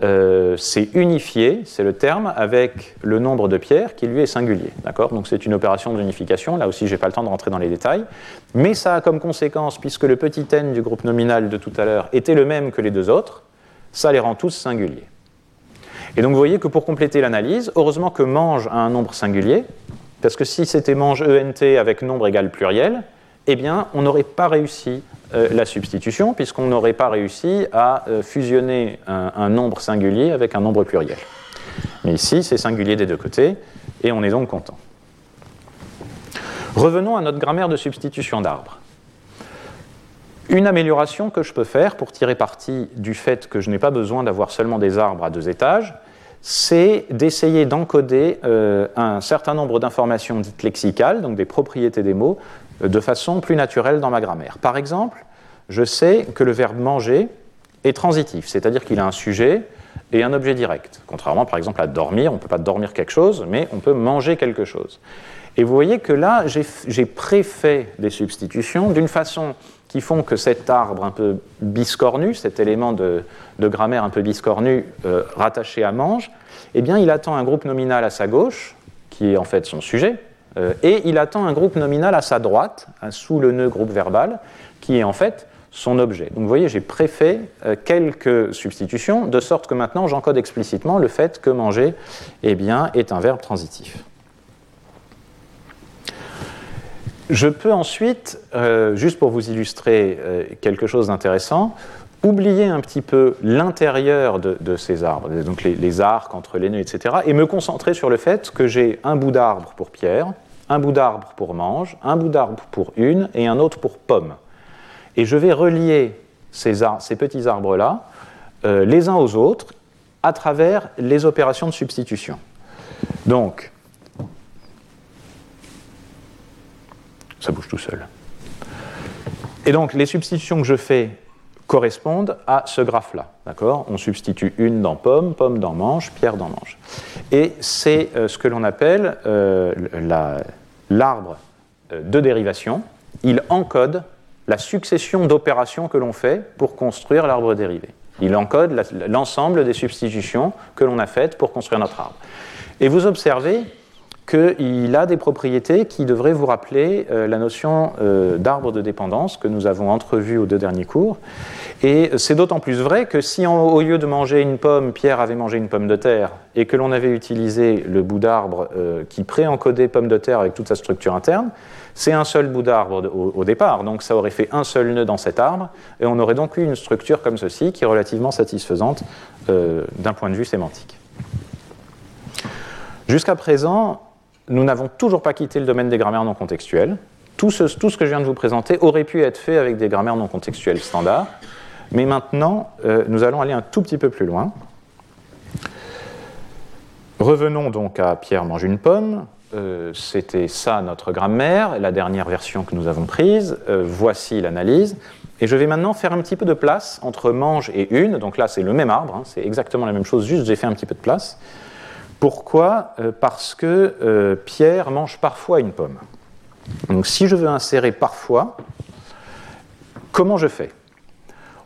euh, c'est unifié, c'est le terme, avec le nombre de pierres qui lui est singulier. D'accord? Donc c'est une opération d'unification, là aussi je n'ai pas le temps de rentrer dans les détails, mais ça a comme conséquence, puisque le petit n du groupe nominal de tout à l'heure était le même que les deux autres, ça les rend tous singuliers. Et donc vous voyez que pour compléter l'analyse, heureusement que mange a un nombre singulier, parce que si c'était mange ENT avec nombre égal pluriel, eh bien on n'aurait pas réussi euh, la substitution, puisqu'on n'aurait pas réussi à euh, fusionner un, nombre singulier avec un nombre pluriel. Mais ici, c'est singulier des deux côtés, et on est donc content. Revenons à notre grammaire de substitution d'arbres. Une amélioration que je peux faire pour tirer parti du fait que je n'ai pas besoin d'avoir seulement des arbres à deux étages, c'est d'essayer d'encoder euh, un certain nombre d'informations dites lexicales, donc des propriétés des mots, de façon plus naturelle dans ma grammaire. Par exemple, je sais que le verbe manger est transitif, c'est-à-dire qu'il a un sujet et un objet direct. Contrairement par exemple à dormir, on ne peut pas dormir quelque chose, mais on peut manger quelque chose. Et vous voyez que là, j'ai préfait des substitutions d'une façon qui font que cet arbre un peu biscornu, cet élément de, grammaire un peu biscornu euh, rattaché à mange, eh bien, il attend un groupe nominal à sa gauche, qui est en fait son sujet, et il attend un groupe nominal à sa droite, sous le nœud groupe verbal, qui est en fait son objet. Donc vous voyez, j'ai préfet euh, quelques substitutions, de sorte que maintenant j'encode explicitement le fait que manger eh bien, est un verbe transitif. Je peux ensuite, euh, juste pour vous illustrer euh, quelque chose d'intéressant, oublier un petit peu l'intérieur de, ces arbres, donc les, arcs entre les nœuds, etc., et me concentrer sur le fait que j'ai un bout d'arbre pour pierre, un bout d'arbre pour mange, un bout d'arbre pour une et un autre pour pomme. Et je vais relier ces, petits arbres-là euh, les uns aux autres à travers les opérations de substitution. Donc, ça bouge tout seul. Et donc, les substitutions que je fais correspondent à ce graphe-là. D'accord? On substitue une dans pomme, pomme dans manche, pierre dans manche. Et c'est euh, ce que l'on appelle euh, l'arbre euh, de dérivation. Il encode la succession d'opérations que l'on fait pour construire l'arbre dérivé. Il encode l'ensemble des substitutions que l'on a faites pour construire notre arbre. Et vous observez qu'il a des propriétés qui devraient vous rappeler euh, la notion euh, d'arbre de dépendance que nous avons entrevue aux deux derniers cours. Et c'est d'autant plus vrai que si au lieu de manger une pomme, Pierre avait mangé une pomme de terre et que l'on avait utilisé le bout d'arbre euh, qui préencodait pomme de terre avec toute sa structure interne, c'est un seul bout d'arbre au, au, départ, donc ça aurait fait un seul nœud dans cet arbre, et on aurait donc eu une structure comme ceci qui est relativement satisfaisante d'un point de vue sémantique. Jusqu'à présent, nous n'avons toujours pas quitté le domaine des grammaires non contextuelles. Tout ce, que je viens de vous présenter aurait pu être fait avec des grammaires non contextuelles standards, mais maintenant, euh, nous allons aller un tout petit peu plus loin. Revenons donc à Pierre mange une pomme. Euh, c'était ça notre grammaire, la dernière version que nous avons prise. Euh, voici l'analyse. Et je vais maintenant faire un petit peu de place entre mange et une. Donc là, c'est le même arbre, hein, c'est exactement la même chose, juste j'ai fait un petit peu de place. Pourquoi euh, Parce que euh, Pierre mange parfois une pomme. Donc si je veux insérer parfois, comment je fais?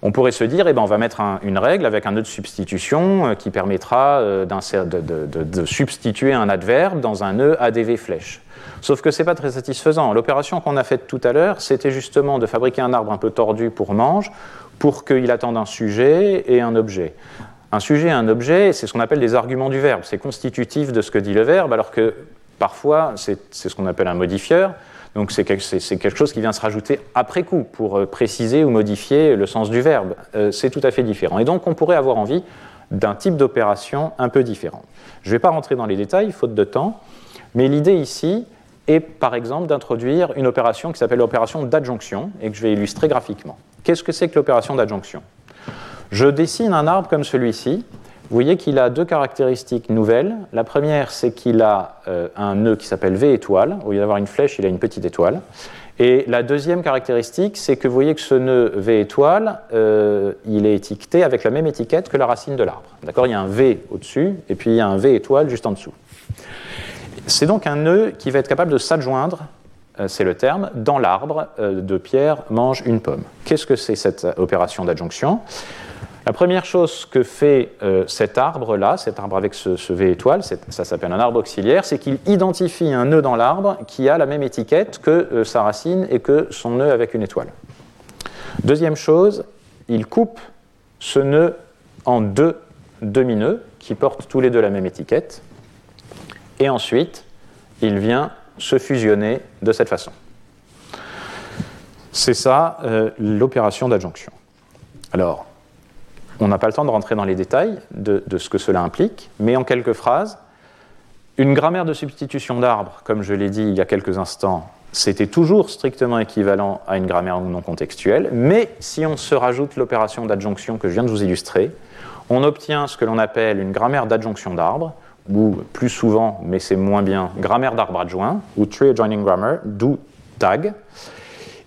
On pourrait se dire, eh ben, on va mettre une règle avec un nœud de substitution euh, qui permettra de, substituer un adverbe dans un nœud ADV flèche. Sauf que ce n'est pas très satisfaisant. L'opération qu'on a faite tout à l'heure, c'était justement de fabriquer un arbre un peu tordu pour mange, pour qu'il attende un sujet et un objet. Un sujet, un objet, c'est ce qu'on appelle des arguments du verbe. C'est constitutif de ce que dit le verbe, alors que parfois, c'est ce qu'on appelle un modifieur. Donc c'est quelque chose qui vient se rajouter après coup pour euh, préciser ou modifier le sens du verbe. Euh, c'est tout à fait différent. Et donc on pourrait avoir envie d'un type d'opération un peu différent. Je ne vais pas rentrer dans les détails, faute de temps, mais l'idée ici est par exemple d'introduire une opération qui s'appelle l'opération d'adjonction et que je vais illustrer graphiquement. Qu'est-ce que c'est que l'opération d'adjonction? Je dessine un arbre comme celui-ci. Vous voyez qu'il a deux caractéristiques nouvelles. La première, c'est qu'il a euh, un nœud qui s'appelle V étoile. Au lieu d'avoir une flèche, il a une petite étoile. Et la deuxième caractéristique, c'est que vous voyez que ce nœud V étoile, euh, il est étiqueté avec la même étiquette que la racine de l'arbre. D'accord? Il y a un V au-dessus et puis il y a un V étoile juste en dessous. C'est donc un nœud qui va être capable de s'adjoindre, euh, c'est le terme, dans l'arbre de Pierre mange une pomme. Qu'est-ce que c'est cette opération d'adjonction? La première chose que fait euh, cet arbre-là, cet arbre avec ce, V étoile, ça s'appelle un arbre auxiliaire, c'est qu'il identifie un nœud dans l'arbre qui a la même étiquette que euh, sa racine et que son nœud avec une étoile. Deuxième chose, il coupe ce nœud en deux demi-nœuds qui portent tous les deux la même étiquette. Et ensuite, il vient se fusionner de cette façon. C'est ça euh, l'opération d'adjonction. Alors, on n'a pas le temps de rentrer dans les détails de, ce que cela implique, mais en quelques phrases, une grammaire de substitution d'arbres, comme je l'ai dit il y a quelques instants, c'était toujours strictement équivalent à une grammaire non contextuelle, mais si on se rajoute l'opération d'adjonction que je viens de vous illustrer, on obtient ce que l'on appelle une grammaire d'adjonction d'arbres, ou plus souvent, mais c'est moins bien, grammaire d'arbre adjoint, ou tree adjoining grammar, d'où tag.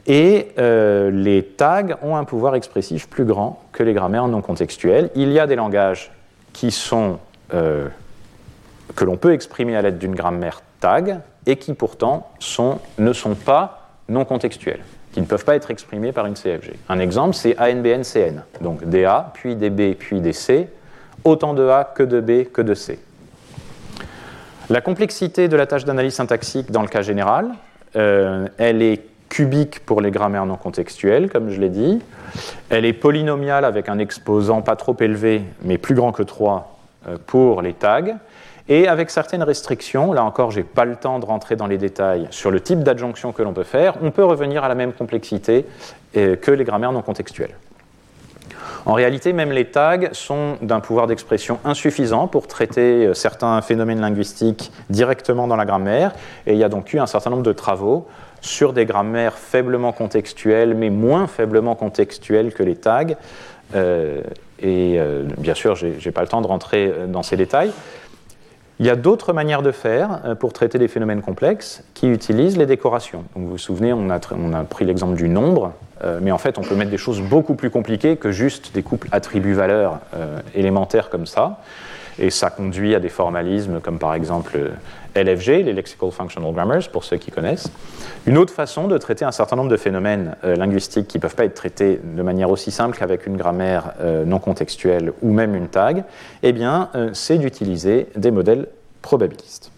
Et euh, les tags ont un pouvoir expressif plus grand que les grammaires non contextuelles. Il y a des langages euh, que l'on peut exprimer à l'aide d'une grammaire tag et qui pourtant ne sont pas non contextuels, qui ne peuvent pas être exprimés par une CFG. Un exemple, c'est ANBNCN, donc DA, puis DB, puis DC, autant de A que de B que de C. La complexité de la tâche d'analyse syntaxique dans le cas général, euh, elle est cubique pour les grammaires non contextuelles, comme je l'ai dit. Elle est polynomiale avec un exposant pas trop élevé, mais plus grand que 3 euh, pour les tags. et avec certaines restrictions, là encore, je n'ai pas le temps de rentrer dans les détails sur le type d'adjonction que l'on peut faire, on peut revenir à la même complexité euh, que les grammaires non contextuelles. En réalité, même les tags sont d'un pouvoir d'expression insuffisant pour traiter euh, certains phénomènes linguistiques directement dans la grammaire, et il y a donc eu un certain nombre de travaux sur des grammaires faiblement contextuelles, mais moins faiblement contextuelles que les tags. Euh, et bien sûr, je n'ai pas le temps de rentrer dans ces détails. Il y a d'autres manières de faire euh, pour traiter des phénomènes complexes qui utilisent les décorations. vous vous souvenez, on a, pris l'exemple du nombre, euh, mais en fait, on peut mettre des choses beaucoup plus compliquées que juste des couples attributs-valeurs euh, élémentaires comme ça. Et ça conduit à des formalismes comme par exemple LFG, les Lexical Functional Grammars, pour ceux qui connaissent. Une autre façon de traiter un certain nombre de phénomènes linguistiques qui ne peuvent pas être traités de manière aussi simple qu'avec une grammaire non contextuelle ou même une tag, eh bien, c'est d'utiliser des modèles probabilistes.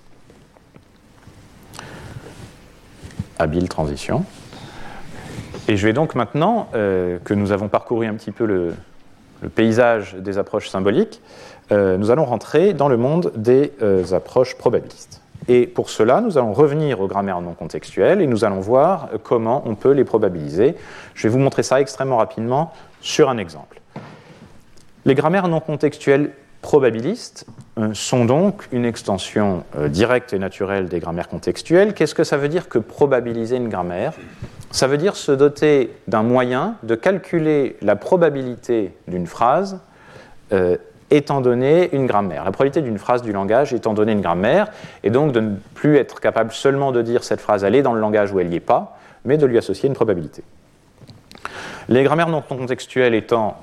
Habile transition. Et je vais donc maintenant, euh, que nous avons parcouru un petit peu le, paysage des approches symboliques, euh, nous allons rentrer dans le monde des euh, approches probabilistes. Et pour cela, nous allons revenir aux grammaires non contextuelles et nous allons voir comment on peut les probabiliser. Je vais vous montrer ça extrêmement rapidement sur un exemple. Les grammaires non contextuelles probabilistes euh, sont donc une extension euh, directe et naturelle des grammaires contextuelles. Qu'est-ce que ça veut dire que probabiliser une grammaire? Ça veut dire se doter d'un moyen de calculer la probabilité d'une phrase euh, étant donné une grammaire. La probabilité d'une phrase du langage étant donné une grammaire, et donc de ne plus être capable seulement de dire cette phrase elle est dans le langage ou elle n'y est pas, mais de lui associer une probabilité. Les grammaires non contextuelles étant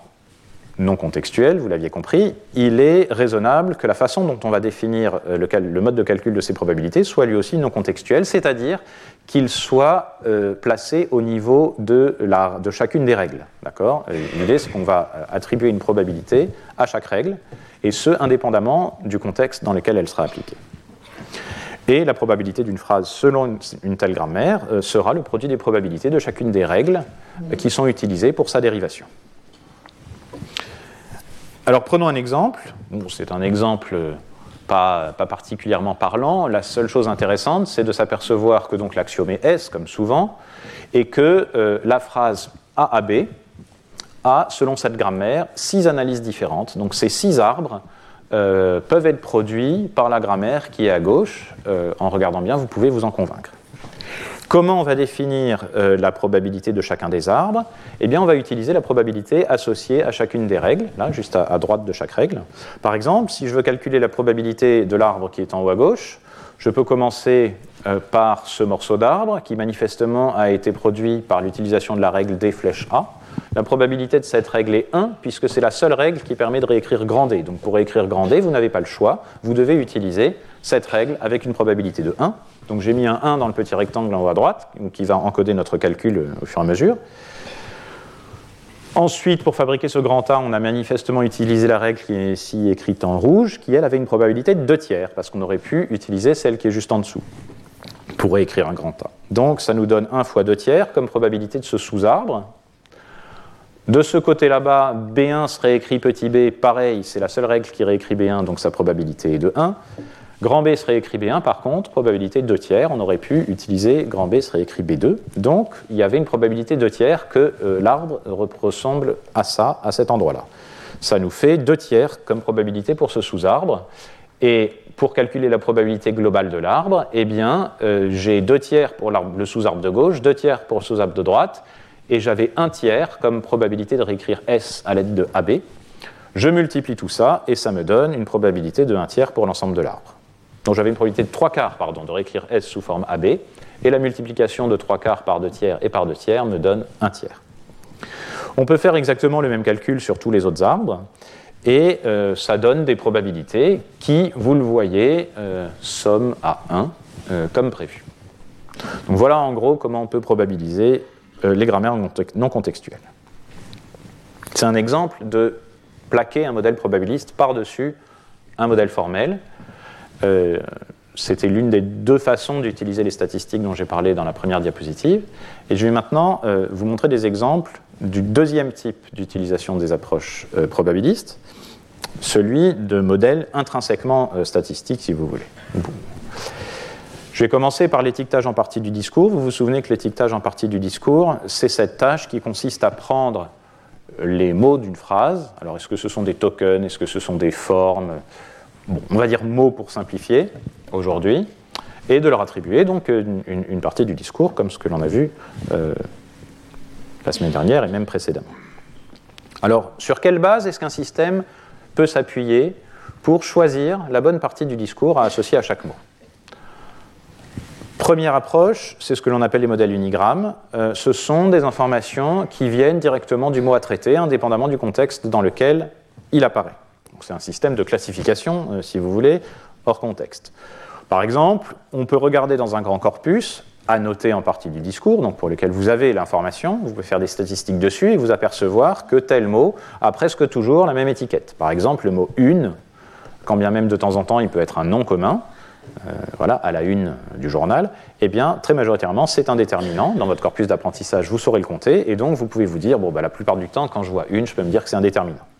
non contextuel, vous l'aviez compris, il est raisonnable que la façon dont on va définir euh, le, mode de calcul de ces probabilités soit lui aussi non contextuel, c'est-à-dire qu'il soit euh, placé au niveau de, chacune des règles. D'accord? Euh, L'idée, c'est qu'on va attribuer une probabilité à chaque règle, et ce, indépendamment du contexte dans lequel elle sera appliquée. Et la probabilité d'une phrase selon une, telle grammaire sera le produit des probabilités de chacune des règles qui sont utilisées pour sa dérivation. Alors prenons un exemple. c'est un exemple pas, particulièrement parlant. La seule chose intéressante, c'est de s'apercevoir que donc l'axiome est S, comme souvent, et que euh, la phrase A a, selon cette grammaire, six analyses différentes. Donc ces six arbres euh, peuvent être produits par la grammaire qui est à gauche. Euh, en regardant bien, vous pouvez vous en convaincre. Comment on va définir euh, la probabilité de chacun des arbres? Eh bien, on va utiliser la probabilité associée à chacune des règles, là, juste à, droite de chaque règle. Par exemple, si je veux calculer la probabilité de l'arbre qui est en haut à gauche, je peux commencer euh, par ce morceau d'arbre qui manifestement a été produit par l'utilisation de la règle D flèche A. La probabilité de cette règle est 1 puisque c'est la seule règle qui permet de réécrire grand D. Donc pour réécrire grand D, vous n'avez pas le choix, vous devez utiliser cette règle avec une probabilité de 1. Donc j'ai mis un 1 dans le petit rectangle en haut à droite, qui va encoder notre calcul euh, au fur et à mesure. Ensuite, pour fabriquer ce grand A, on a manifestement utilisé la règle qui est ici écrite en rouge, qui elle avait une probabilité de 2 tiers, parce qu'on aurait pu utiliser celle qui est juste en dessous pour écrire un grand A. Donc ça nous donne 1 fois 2 tiers comme probabilité de ce sous-arbre. De ce côté là-bas, B1 serait écrit petit b, pareil, c'est la seule règle qui réécrit B1, donc sa probabilité est de 1. Grand B serait écrit B1, par contre, probabilité 2 tiers, on aurait pu utiliser grand B serait écrit B2. Donc, il y avait une probabilité 2 tiers que euh, l'arbre ressemble à ça, à cet endroit-là. Ça nous fait 2 tiers comme probabilité pour ce sous-arbre. Et pour calculer la probabilité globale de l'arbre, eh bien, euh, j'ai 2 tiers pour le sous-arbre de gauche, 2 tiers pour le sous-arbre de droite, et j'avais 1 tiers comme probabilité de réécrire S à l'aide de AB. Je multiplie tout ça, et ça me donne une probabilité de 1 tiers pour l'ensemble de l'arbre. Donc j'avais une probabilité de 3 quarts pardon, de réécrire S sous forme AB, et la multiplication de 3 quarts par 2 tiers et par 2 tiers me donne 1 tiers. On peut faire exactement le même calcul sur tous les autres arbres, et euh, ça donne des probabilités qui, vous le voyez, euh, somment à 1, euh, comme prévu. Donc voilà en gros comment on peut probabiliser les grammaires non contextuelles. C'est un exemple de plaquer un modèle probabiliste par-dessus un modèle formel. Euh, c'était l'une des deux façons d'utiliser les statistiques dont j'ai parlé dans la première diapositive. Et je vais maintenant euh, vous montrer des exemples du deuxième type d'utilisation des approches euh, probabilistes. celui de modèles intrinsèquement statistiques, si vous voulez. Je vais commencer par l'étiquetage en partie du discours. Vous vous souvenez que l'étiquetage en partie du discours, c'est cette tâche qui consiste à prendre les mots d'une phrase. Alors, est-ce que ce sont des tokens Est-ce que ce sont des formes On va dire mots pour simplifier aujourd'hui, et de leur attribuer donc une, partie du discours, comme ce que l'on a vu euh, la semaine dernière et même précédemment. Alors, sur quelle base est-ce qu'un système peut s'appuyer pour choisir la bonne partie du discours à associer à chaque mot? Première approche, c'est ce que l'on appelle les modèles unigrammes. Euh, ce sont des informations qui viennent directement du mot à traiter, indépendamment du contexte dans lequel il apparaît. C'est un système de classification, euh, si vous voulez, hors contexte. Par exemple, on peut regarder dans un grand corpus, annoté en partie du discours, donc pour lequel vous avez l'information, vous pouvez faire des statistiques dessus et vous apercevoir que tel mot a presque toujours la même étiquette. Par exemple, le mot une, quand bien même de temps en temps il peut être un nom commun, euh, voilà, à la une du journal, eh bien, très majoritairement, c'est un déterminant. Dans votre corpus d'apprentissage, vous saurez le compter, et donc vous pouvez vous dire, bon, bah, la plupart du temps, quand je vois une, je peux me dire que c'est un déterminant. Vous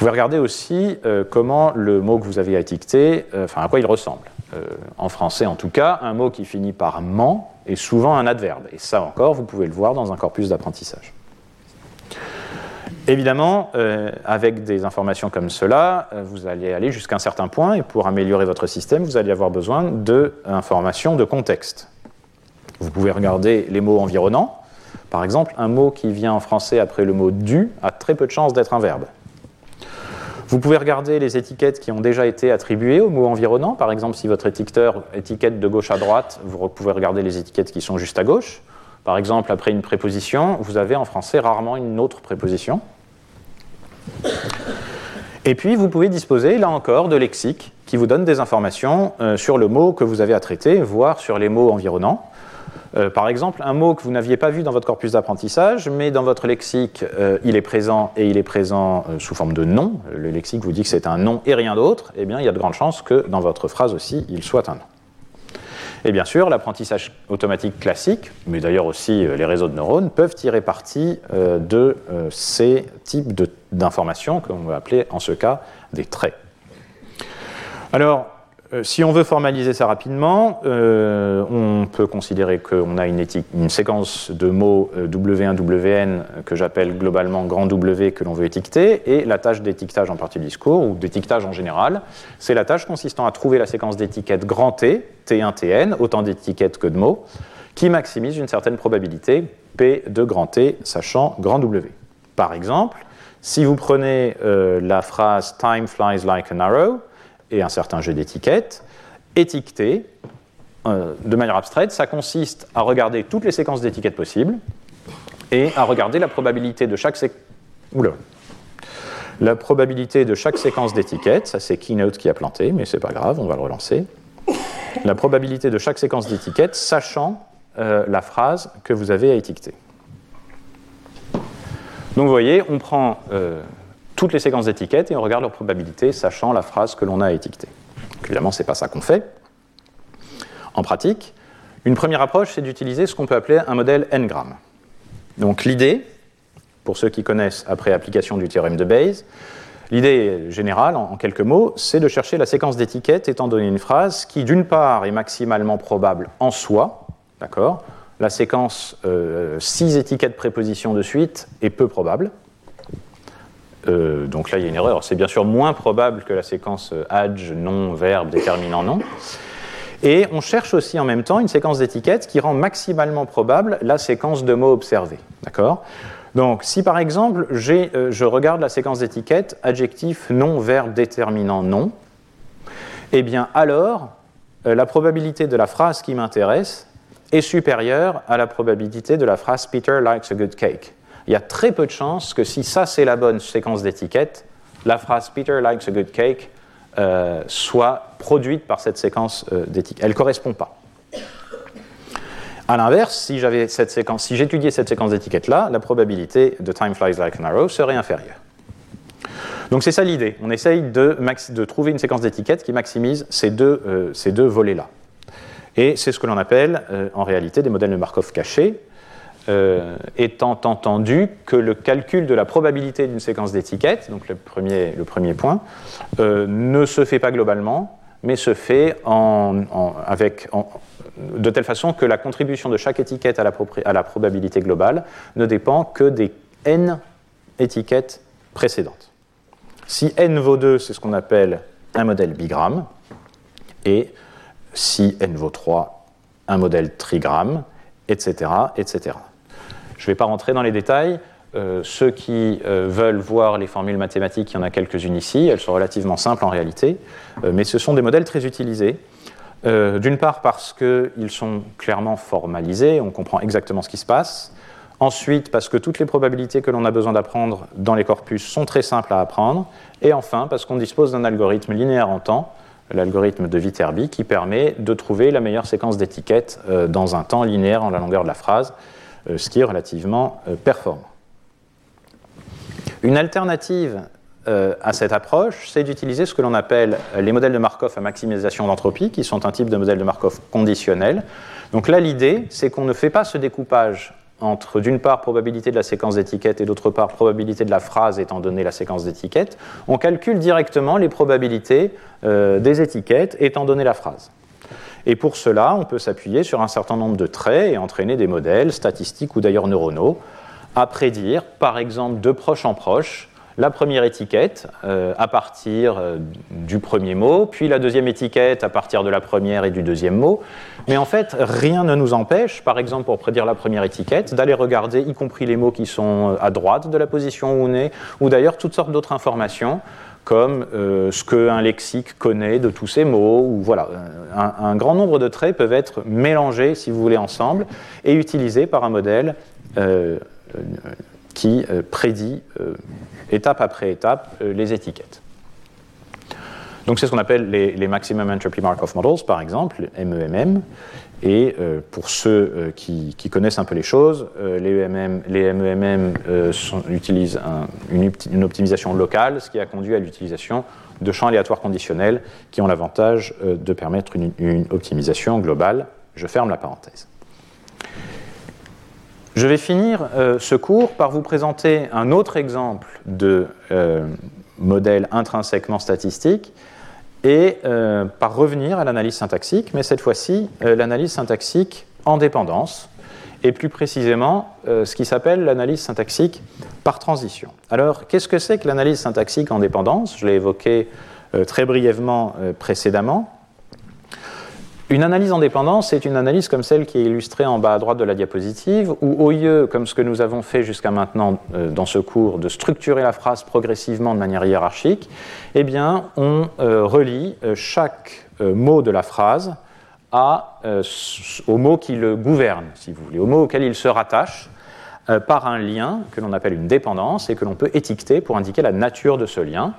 pouvez regarder aussi euh, comment le mot que vous avez étiqueté, euh, enfin, à quoi il ressemble. en français, en tout cas, un mot qui finit par ment est souvent un adverbe, et ça encore, vous pouvez le voir dans un corpus d'apprentissage. Évidemment, euh, avec des informations comme cela, euh, vous allez aller jusqu'à un certain point et pour améliorer votre système, vous allez avoir besoin d'informations de contexte. Vous pouvez regarder les mots environnants. Par exemple, un mot qui vient en français après le mot du a très peu de chances d'être un verbe. Vous pouvez regarder les étiquettes qui ont déjà été attribuées aux mots environnants. Par exemple, si votre étiqueteur étiquette de gauche à droite, vous pouvez regarder les étiquettes qui sont juste à gauche. Par exemple, après une préposition, vous avez en français rarement une autre préposition. Et puis, vous pouvez disposer, là encore, de lexiques qui vous donnent des informations euh, sur le mot que vous avez à traiter, voire sur les mots environnants. Euh, par exemple, un mot que vous n'aviez pas vu dans votre corpus d'apprentissage, mais dans votre lexique, euh, il est présent et il est présent sous forme de nom. Le lexique vous dit que c'est un nom et rien d'autre. Eh bien, il y a de grandes chances que dans votre phrase aussi, il soit un nom. Et bien sûr, l'apprentissage automatique classique, mais d'ailleurs aussi euh, les réseaux de neurones, peuvent tirer parti euh, de euh, ces types d'informations qu'on va appeler en ce cas des traits. Alors, euh, si on veut formaliser ça rapidement, euh, on peut considérer qu'on a une, séquence de mots euh, W1, WN que j'appelle globalement grand W que l'on veut étiqueter, et la tâche d'étiquetage en partie du discours, ou d'étiquetage en général, c'est la tâche consistant à trouver la séquence d'étiquettes grand T, T1, TN, autant d'étiquettes que de mots, qui maximise une certaine probabilité, P de grand T, sachant grand W. Par exemple, si vous prenez la phrase Time flies like an arrow, et un certain jeu d'étiquettes. Étiqueter, euh, de manière abstraite, ça consiste à regarder toutes les séquences d'étiquettes possibles et à regarder la probabilité de chaque La probabilité de chaque séquence d'étiquettes, ça c'est Keynote qui a planté, mais c'est pas grave, on va le relancer. La probabilité de chaque séquence d'étiquettes, sachant euh, la phrase que vous avez à étiqueter. Donc vous voyez, on prend euh, toutes les séquences d'étiquettes et on regarde leur probabilité, sachant la phrase que l'on a étiquetée. évidemment, ce n'est pas ça qu'on fait. En pratique, une première approche, c'est d'utiliser ce qu'on peut appeler un modèle n-gram. Donc l'idée, pour ceux qui connaissent après application du théorème de Bayes, l'idée générale, en quelques mots, c'est de chercher la séquence d'étiquettes étant donné une phrase qui, d'une part, est maximalement probable en soi, d'accord? La séquence 6 euh, étiquettes prépositions de suite est peu probable, euh, donc là, il y a une erreur. C'est bien sûr moins probable que la séquence adj, non, verbe, déterminant, non. Et on cherche aussi en même temps une séquence d'étiquettes qui rend maximalement probable la séquence de mots observés. D'accord? Donc, si par exemple, euh, je regarde la séquence d'étiquettes adjectif, non, verbe, déterminant, non, eh bien alors, euh, la probabilité de la phrase qui m'intéresse est supérieure à la probabilité de la phrase Peter likes a good cake il y a très peu de chances que si ça c'est la bonne séquence d'étiquettes, la phrase Peter likes a good cake euh, soit produite par cette séquence euh, d'étiquettes. Elle ne correspond pas. A l'inverse, si j'avais cette séquence, si j'étudiais cette séquence d'étiquettes là, la probabilité de time flies like an arrow serait inférieure. Donc c'est ça l'idée. On essaye de, trouver une séquence d'étiquettes qui maximise ces deux, euh, deux volets-là. Et c'est ce que l'on appelle en réalité des modèles de Markov cachés, euh, étant entendu que le calcul de la probabilité d'une séquence d'étiquettes, donc le premier, point, euh, ne se fait pas globalement, mais se fait de telle façon que la contribution de chaque étiquette à la, à la probabilité globale ne dépend que des n étiquettes précédentes. Si n vaut 2, c'est ce qu'on appelle un modèle bigramme, et si n vaut 3, un modèle trigramme, etc. etc. Je ne vais pas rentrer dans les détails. Euh, ceux qui euh, veulent voir les formules mathématiques, il y en a quelques-unes ici. Elles sont relativement simples en réalité, euh, mais ce sont des modèles très utilisés. D'une part parce qu'ils sont clairement formalisés, on comprend exactement ce qui se passe. Ensuite, parce que toutes les probabilités que l'on a besoin d'apprendre dans les corpus sont très simples à apprendre. Et enfin, parce qu'on dispose d'un algorithme linéaire en temps, l'algorithme de Viterbi, qui permet de trouver la meilleure séquence d'étiquettes dans un temps linéaire en la longueur de la phrase. Euh, ce qui est relativement euh, performant. Une alternative euh, à cette approche, c'est d'utiliser ce que l'on appelle les modèles de Markov à maximisation d'entropie, qui sont un type de modèle de Markov conditionnel. Donc là, l'idée, c'est qu'on ne fait pas ce découpage entre, d'une part, probabilité de la séquence d'étiquettes et d'autre part, probabilité de la phrase étant donné la séquence d'étiquettes. On calcule directement les probabilités des étiquettes étant donné la phrase. Et pour cela, on peut s'appuyer sur un certain nombre de traits et entraîner des modèles statistiques ou d'ailleurs neuronaux à prédire, par exemple, de proche en proche, la première étiquette euh, à partir euh, du premier mot, puis la deuxième étiquette à partir de la première et du deuxième mot. Mais en fait, rien ne nous empêche, par exemple pour prédire la première étiquette, d'aller regarder, y compris les mots qui sont euh, à droite de la position où on est, ou d'ailleurs toutes sortes d'autres informations comme euh, ce qu'un lexique connaît de tous ces mots. Ou, voilà, un, grand nombre de traits peuvent être mélangés, si vous voulez, ensemble et utilisés par un modèle euh, qui euh, prédit étape après étape les étiquettes. Donc c'est ce qu'on appelle les, les, Maximum Entropy Markov Models, par exemple, MEMM. Et euh, pour ceux euh, qui, connaissent un peu les choses, euh, les, MEMM utilisent une, optimisation locale, ce qui a conduit à l'utilisation de champs aléatoires conditionnels qui ont l'avantage de permettre une, optimisation globale. Je ferme la parenthèse. Je vais finir ce cours par vous présenter un autre exemple de modèle intrinsèquement statistique et euh, par revenir à l'analyse syntaxique, mais cette fois-ci euh, l'analyse syntaxique en dépendance, et plus précisément euh, ce qui s'appelle l'analyse syntaxique par transition. Alors, qu'est-ce que c'est que l'analyse syntaxique en dépendance? Je l'ai évoqué très brièvement précédemment. Une analyse en dépendance, c'est une analyse comme celle qui est illustrée en bas à droite de la diapositive, où au lieu, comme ce que nous avons fait jusqu'à maintenant euh, dans ce cours, de structurer la phrase progressivement de manière hiérarchique, eh bien, on euh, relie euh, chaque mot de la phrase à, au mot qui le gouverne, si vous voulez, au mot auquel il se rattache, par un lien que l'on appelle une dépendance et que l'on peut étiqueter pour indiquer la nature de ce lien.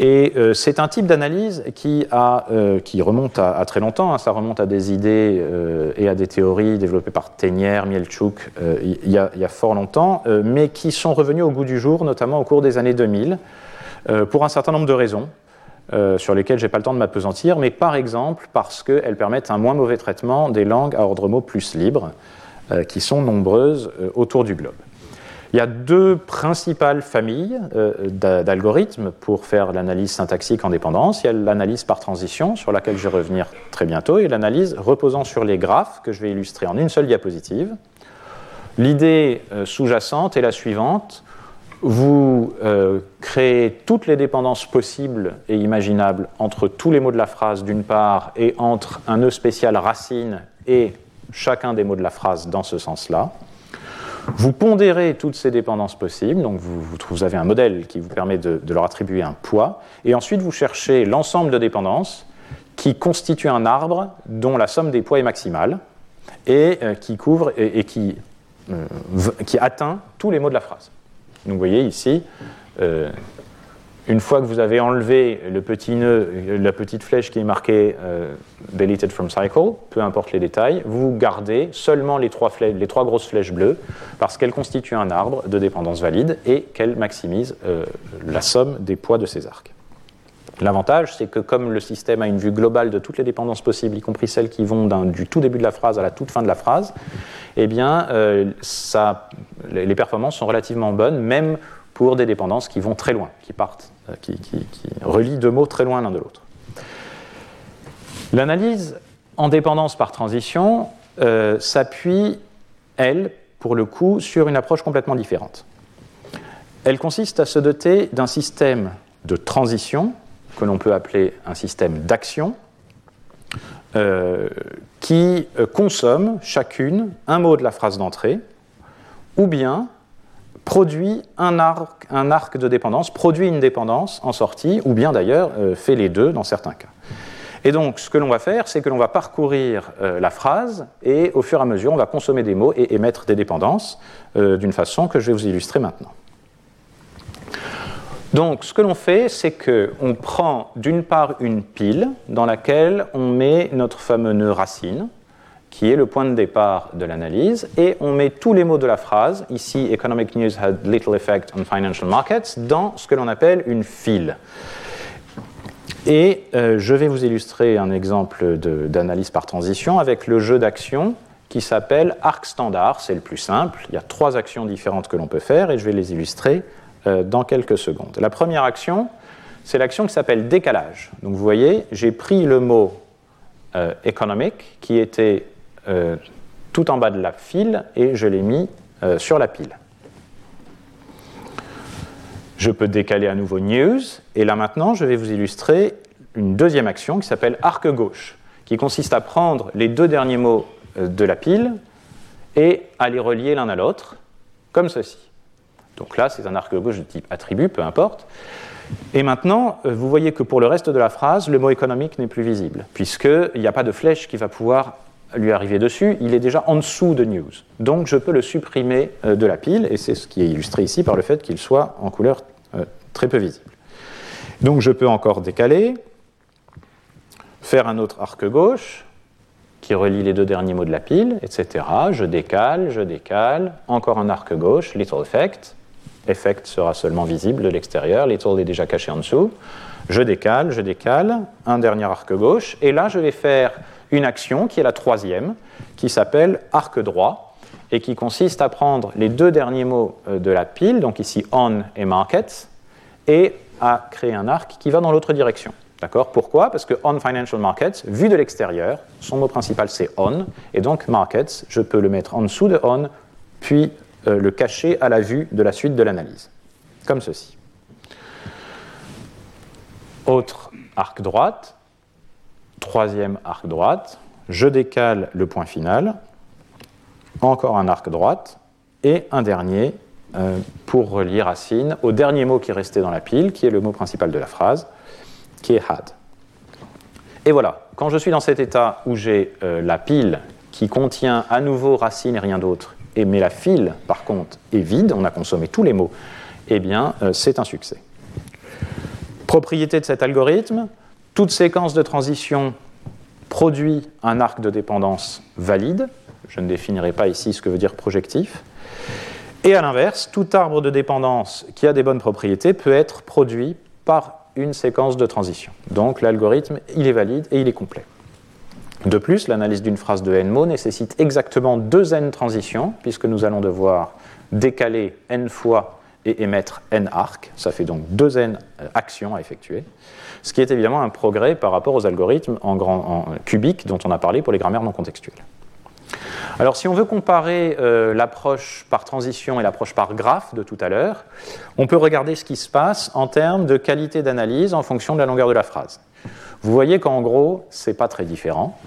Et euh, c'est un type d'analyse qui, euh, remonte à, très longtemps, hein. ça remonte à des idées euh, et à des théories développées par Teignière, Mielchuk, il y, a fort longtemps, mais qui sont revenues au goût du jour, notamment au cours des années 2000, pour un certain nombre de raisons. sur lesquelles je n'ai pas le temps de m'apesantir, mais par exemple parce qu'elles permettent un moins mauvais traitement des langues à ordre mot plus libre, qui sont nombreuses autour du globe. Il y a deux principales familles euh, d'algorithmes pour faire l'analyse syntaxique en dépendance. Il y a l'analyse par transition, sur laquelle je vais revenir très bientôt, et l'analyse reposant sur les graphes, que je vais illustrer en une seule diapositive. L'idée euh, sous-jacente est la suivante. Vous euh, créez toutes les dépendances possibles et imaginables entre tous les mots de la phrase d'une part et entre un nœud spécial racine et chacun des mots de la phrase dans ce sens-là. Vous pondérez toutes ces dépendances possibles, donc vous, avez un modèle qui vous permet de, leur attribuer un poids, et ensuite vous cherchez l'ensemble de dépendances qui constituent un arbre dont la somme des poids est maximale et euh, qui couvre et, qui, euh, qui, atteint tous les mots de la phrase. Donc vous voyez ici, euh, une fois que vous avez enlevé le petit nœud, la petite flèche qui est marquée euh, deleted from cycle, peu importe les détails, vous gardez seulement les trois, grosses flèches bleues parce qu'elles constituent un arbre de dépendance valide et qu'elles maximisent euh, la somme des poids de ces arcs. L'avantage, c'est que comme le système a une vue globale de toutes les dépendances possibles, y compris celles qui vont du tout début de la phrase à la toute fin de la phrase, eh bien, euh, les performances sont relativement bonnes, même pour des dépendances qui vont très loin, qui partent, euh, qui, relient deux mots très loin l'un de l'autre. L'analyse en dépendance par transition euh, s'appuie, elle, pour le coup, sur une approche complètement différente. Elle consiste à se doter d'un système de transition que l'on peut appeler un système d'action, euh, qui consomme chacune un mot de la phrase d'entrée, ou bien produit un arc, de dépendance, produit une dépendance en sortie, ou bien d'ailleurs euh, fait les deux dans certains cas. Et donc, ce que l'on va faire, c'est que l'on va parcourir la phrase et au fur et à mesure, on va consommer des mots et émettre des dépendances d'une façon que je vais vous illustrer maintenant. Donc, ce que l'on fait, c'est qu'on prend d'une part une pile dans laquelle on met notre fameux nœud racine, qui est le point de départ de l'analyse, et on met tous les mots de la phrase, ici Economic News had little effect on financial markets, dans ce que l'on appelle une file. Et euh, je vais vous illustrer un exemple d'analyse par transition avec le jeu d'actions qui s'appelle arc standard, c'est le plus simple. Il y a trois actions différentes que l'on peut faire et je vais les illustrer euh, dans quelques secondes. La première action, c'est l'action qui s'appelle décalage. Donc vous voyez, j'ai pris le mot euh, économique qui était euh, tout en bas de la file et je l'ai mis sur la pile. Je peux décaler à nouveau news et là maintenant je vais vous illustrer une deuxième action qui s'appelle arc gauche, qui consiste à prendre les deux derniers mots de la pile et à les relier l'un à l'autre, comme ceci. Donc là, c'est un arc gauche de type attribut, peu importe. Et maintenant, euh, vous voyez que pour le reste de la phrase, le mot économique n'est plus visible, puisqu'il n'y a pas de flèche qui va pouvoir lui arriver dessus, il est déjà en dessous de news. Donc je peux le supprimer euh, de la pile, et c'est ce qui est illustré ici par le fait qu'il soit en couleur euh, très peu visible. Donc je peux encore décaler, faire un autre arc gauche, qui relie les deux derniers mots de la pile, etc. Je décale, je décale, encore un arc gauche, little effect, effect sera seulement visible de l'extérieur, little est déjà caché en dessous. Je décale, je décale, un dernier arc gauche, et là je vais faire une action qui est la troisième, qui s'appelle arc droit, et qui consiste à prendre les deux derniers mots euh, de la pile, donc ici on et market, et à créer un arc qui va dans l'autre direction. D'accord? Pourquoi? Parce que on financial markets, vu de l'extérieur, son mot principal c'est on, et donc markets, je peux le mettre en dessous de on, puis euh, le cacher à la vue de la suite de l'analyse, comme ceci. Autre arc droite, troisième arc droite, je décale le point final, encore un arc droite, et un dernier euh, pour relier racine au dernier mot qui est resté dans la pile, qui est le mot principal de la phrase, qui est had. Et voilà, quand je suis dans cet état où j'ai euh, la pile qui contient à nouveau racine et rien d'autre, et, mais la file, par contre, est vide, on a consommé tous les mots, eh bien, euh, c'est un succès. Propriété de cet algorithme, toute séquence de transition produit un arc de dépendance valide. Je ne définirai pas ici ce que veut dire projectif. Et à l'inverse, tout arbre de dépendance qui a des bonnes propriétés peut être produit par une séquence de transition. Donc l'algorithme, il est valide et il est complet. De plus, l'analyse d'une phrase de n mots nécessite exactement deux n transitions, puisque nous allons devoir décaler n fois et émettre n arcs. Ça fait donc deux n actions à effectuer, ce qui est évidemment un progrès par rapport aux algorithmes en, cubique dont on a parlé pour les grammaires non contextuelles. Alors si on veut comparer euh, l'approche par transition et l'approche par graphe de tout à l'heure, on peut regarder ce qui se passe en termes de qualité d'analyse en fonction de la longueur de la phrase. Vous voyez qu'en gros, ce n'est pas très différent.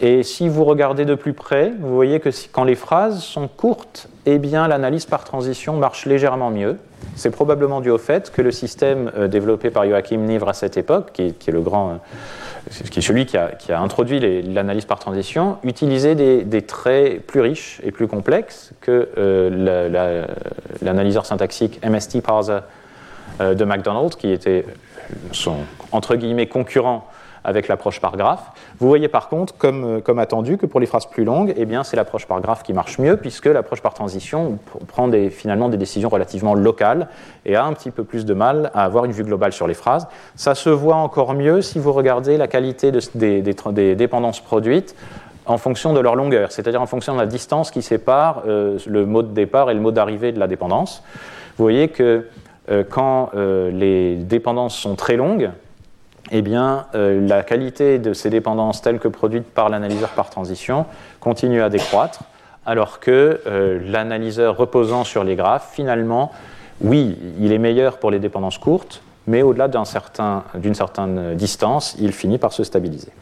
Et si vous regardez de plus près, vous voyez que quand les phrases sont courtes, eh bien l'analyse par transition marche légèrement mieux. C'est probablement dû au fait que le système euh, développé par Joachim Nivre à cette époque, qui, est le grand, euh, qui est celui qui a, introduit l'analyse par transition, utilisait des, traits plus riches et plus complexes que euh, l'analyseur syntaxique MST parser de McDonald's, qui était son entre guillemets concurrent avec l'approche par graphe. Vous voyez par contre, comme, comme attendu, que pour les phrases plus longues, eh c'est l'approche par graphe qui marche mieux, puisque l'approche par transition prend finalement des décisions relativement locales et a un petit peu plus de mal à avoir une vue globale sur les phrases. Ça se voit encore mieux si vous regardez la qualité des, dépendances produites en fonction de leur longueur, c'est-à-dire en fonction de la distance qui sépare euh, le mot de départ et le mot d'arrivée de la dépendance. Vous voyez que euh, quand euh, les dépendances sont très longues, eh bien, la qualité de ces dépendances telles que produites par l'analyseur par transition continue à décroître, alors que l'analyseur reposant sur les graphes, finalement, oui, il est meilleur pour les dépendances courtes, mais au-delà d'une certaine distance, il finit par se stabiliser.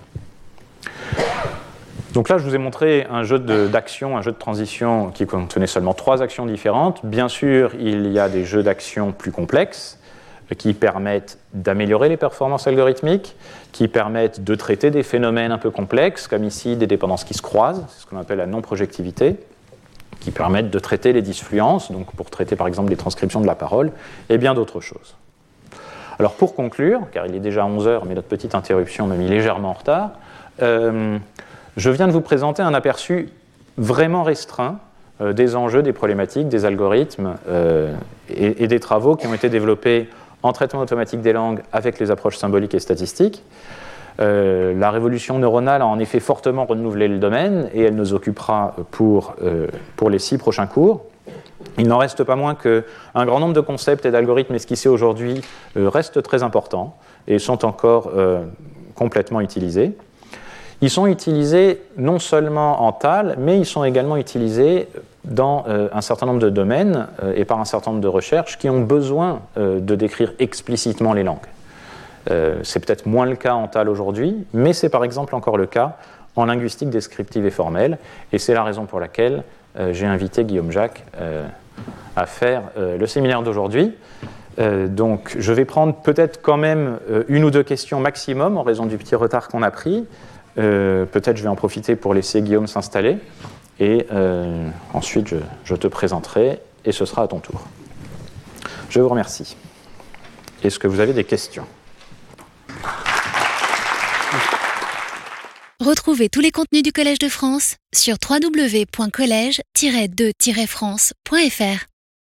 Donc là, je vous ai montré un jeu d'action, un jeu de transition qui contenait seulement trois actions différentes. Bien sûr, il y a des jeux d'action plus complexes qui permettent d'améliorer les performances algorithmiques, qui permettent de traiter des phénomènes un peu complexes, comme ici des dépendances qui se croisent, c'est ce qu'on appelle la non-projectivité, qui permettent de traiter les disfluences, donc pour traiter par exemple les transcriptions de la parole, et bien d'autres choses. Alors pour conclure, car il est déjà 11 heures, mais notre petite interruption m'a mis légèrement en retard, euh, je viens de vous présenter un aperçu vraiment restreint euh, des enjeux, des problématiques, des algorithmes euh, et, des travaux qui ont été développés en traitement automatique des langues avec les approches symboliques et statistiques. Euh, la révolution neuronale a en effet fortement renouvelé le domaine et elle nous occupera pour, pour les six prochains cours. Il n'en reste pas moins qu'un grand nombre de concepts et d'algorithmes esquissés aujourd'hui restent très importants et sont encore complètement utilisés. Ils sont utilisés non seulement en TAL, mais ils sont également utilisés dans euh, un certain nombre de domaines euh, et par un certain nombre de recherches qui ont besoin euh, de décrire explicitement les langues. c'est peut-être moins le cas en TAL aujourd'hui, mais c'est par exemple encore le cas en linguistique descriptive et formelle, et c'est la raison pour laquelle j'ai invité Guillaume Jacques à faire le séminaire d'aujourd'hui. donc je vais prendre peut-être quand même une ou deux questions maximum en raison du petit retard qu'on a pris. Euh, peut-être je vais en profiter pour laisser Guillaume s'installer et euh, ensuite je, te présenterai et ce sera à ton tour. Je vous remercie. Est-ce que vous avez des questions? Retrouvez tous les contenus du Collège de France sur www.colège-2-france.fr.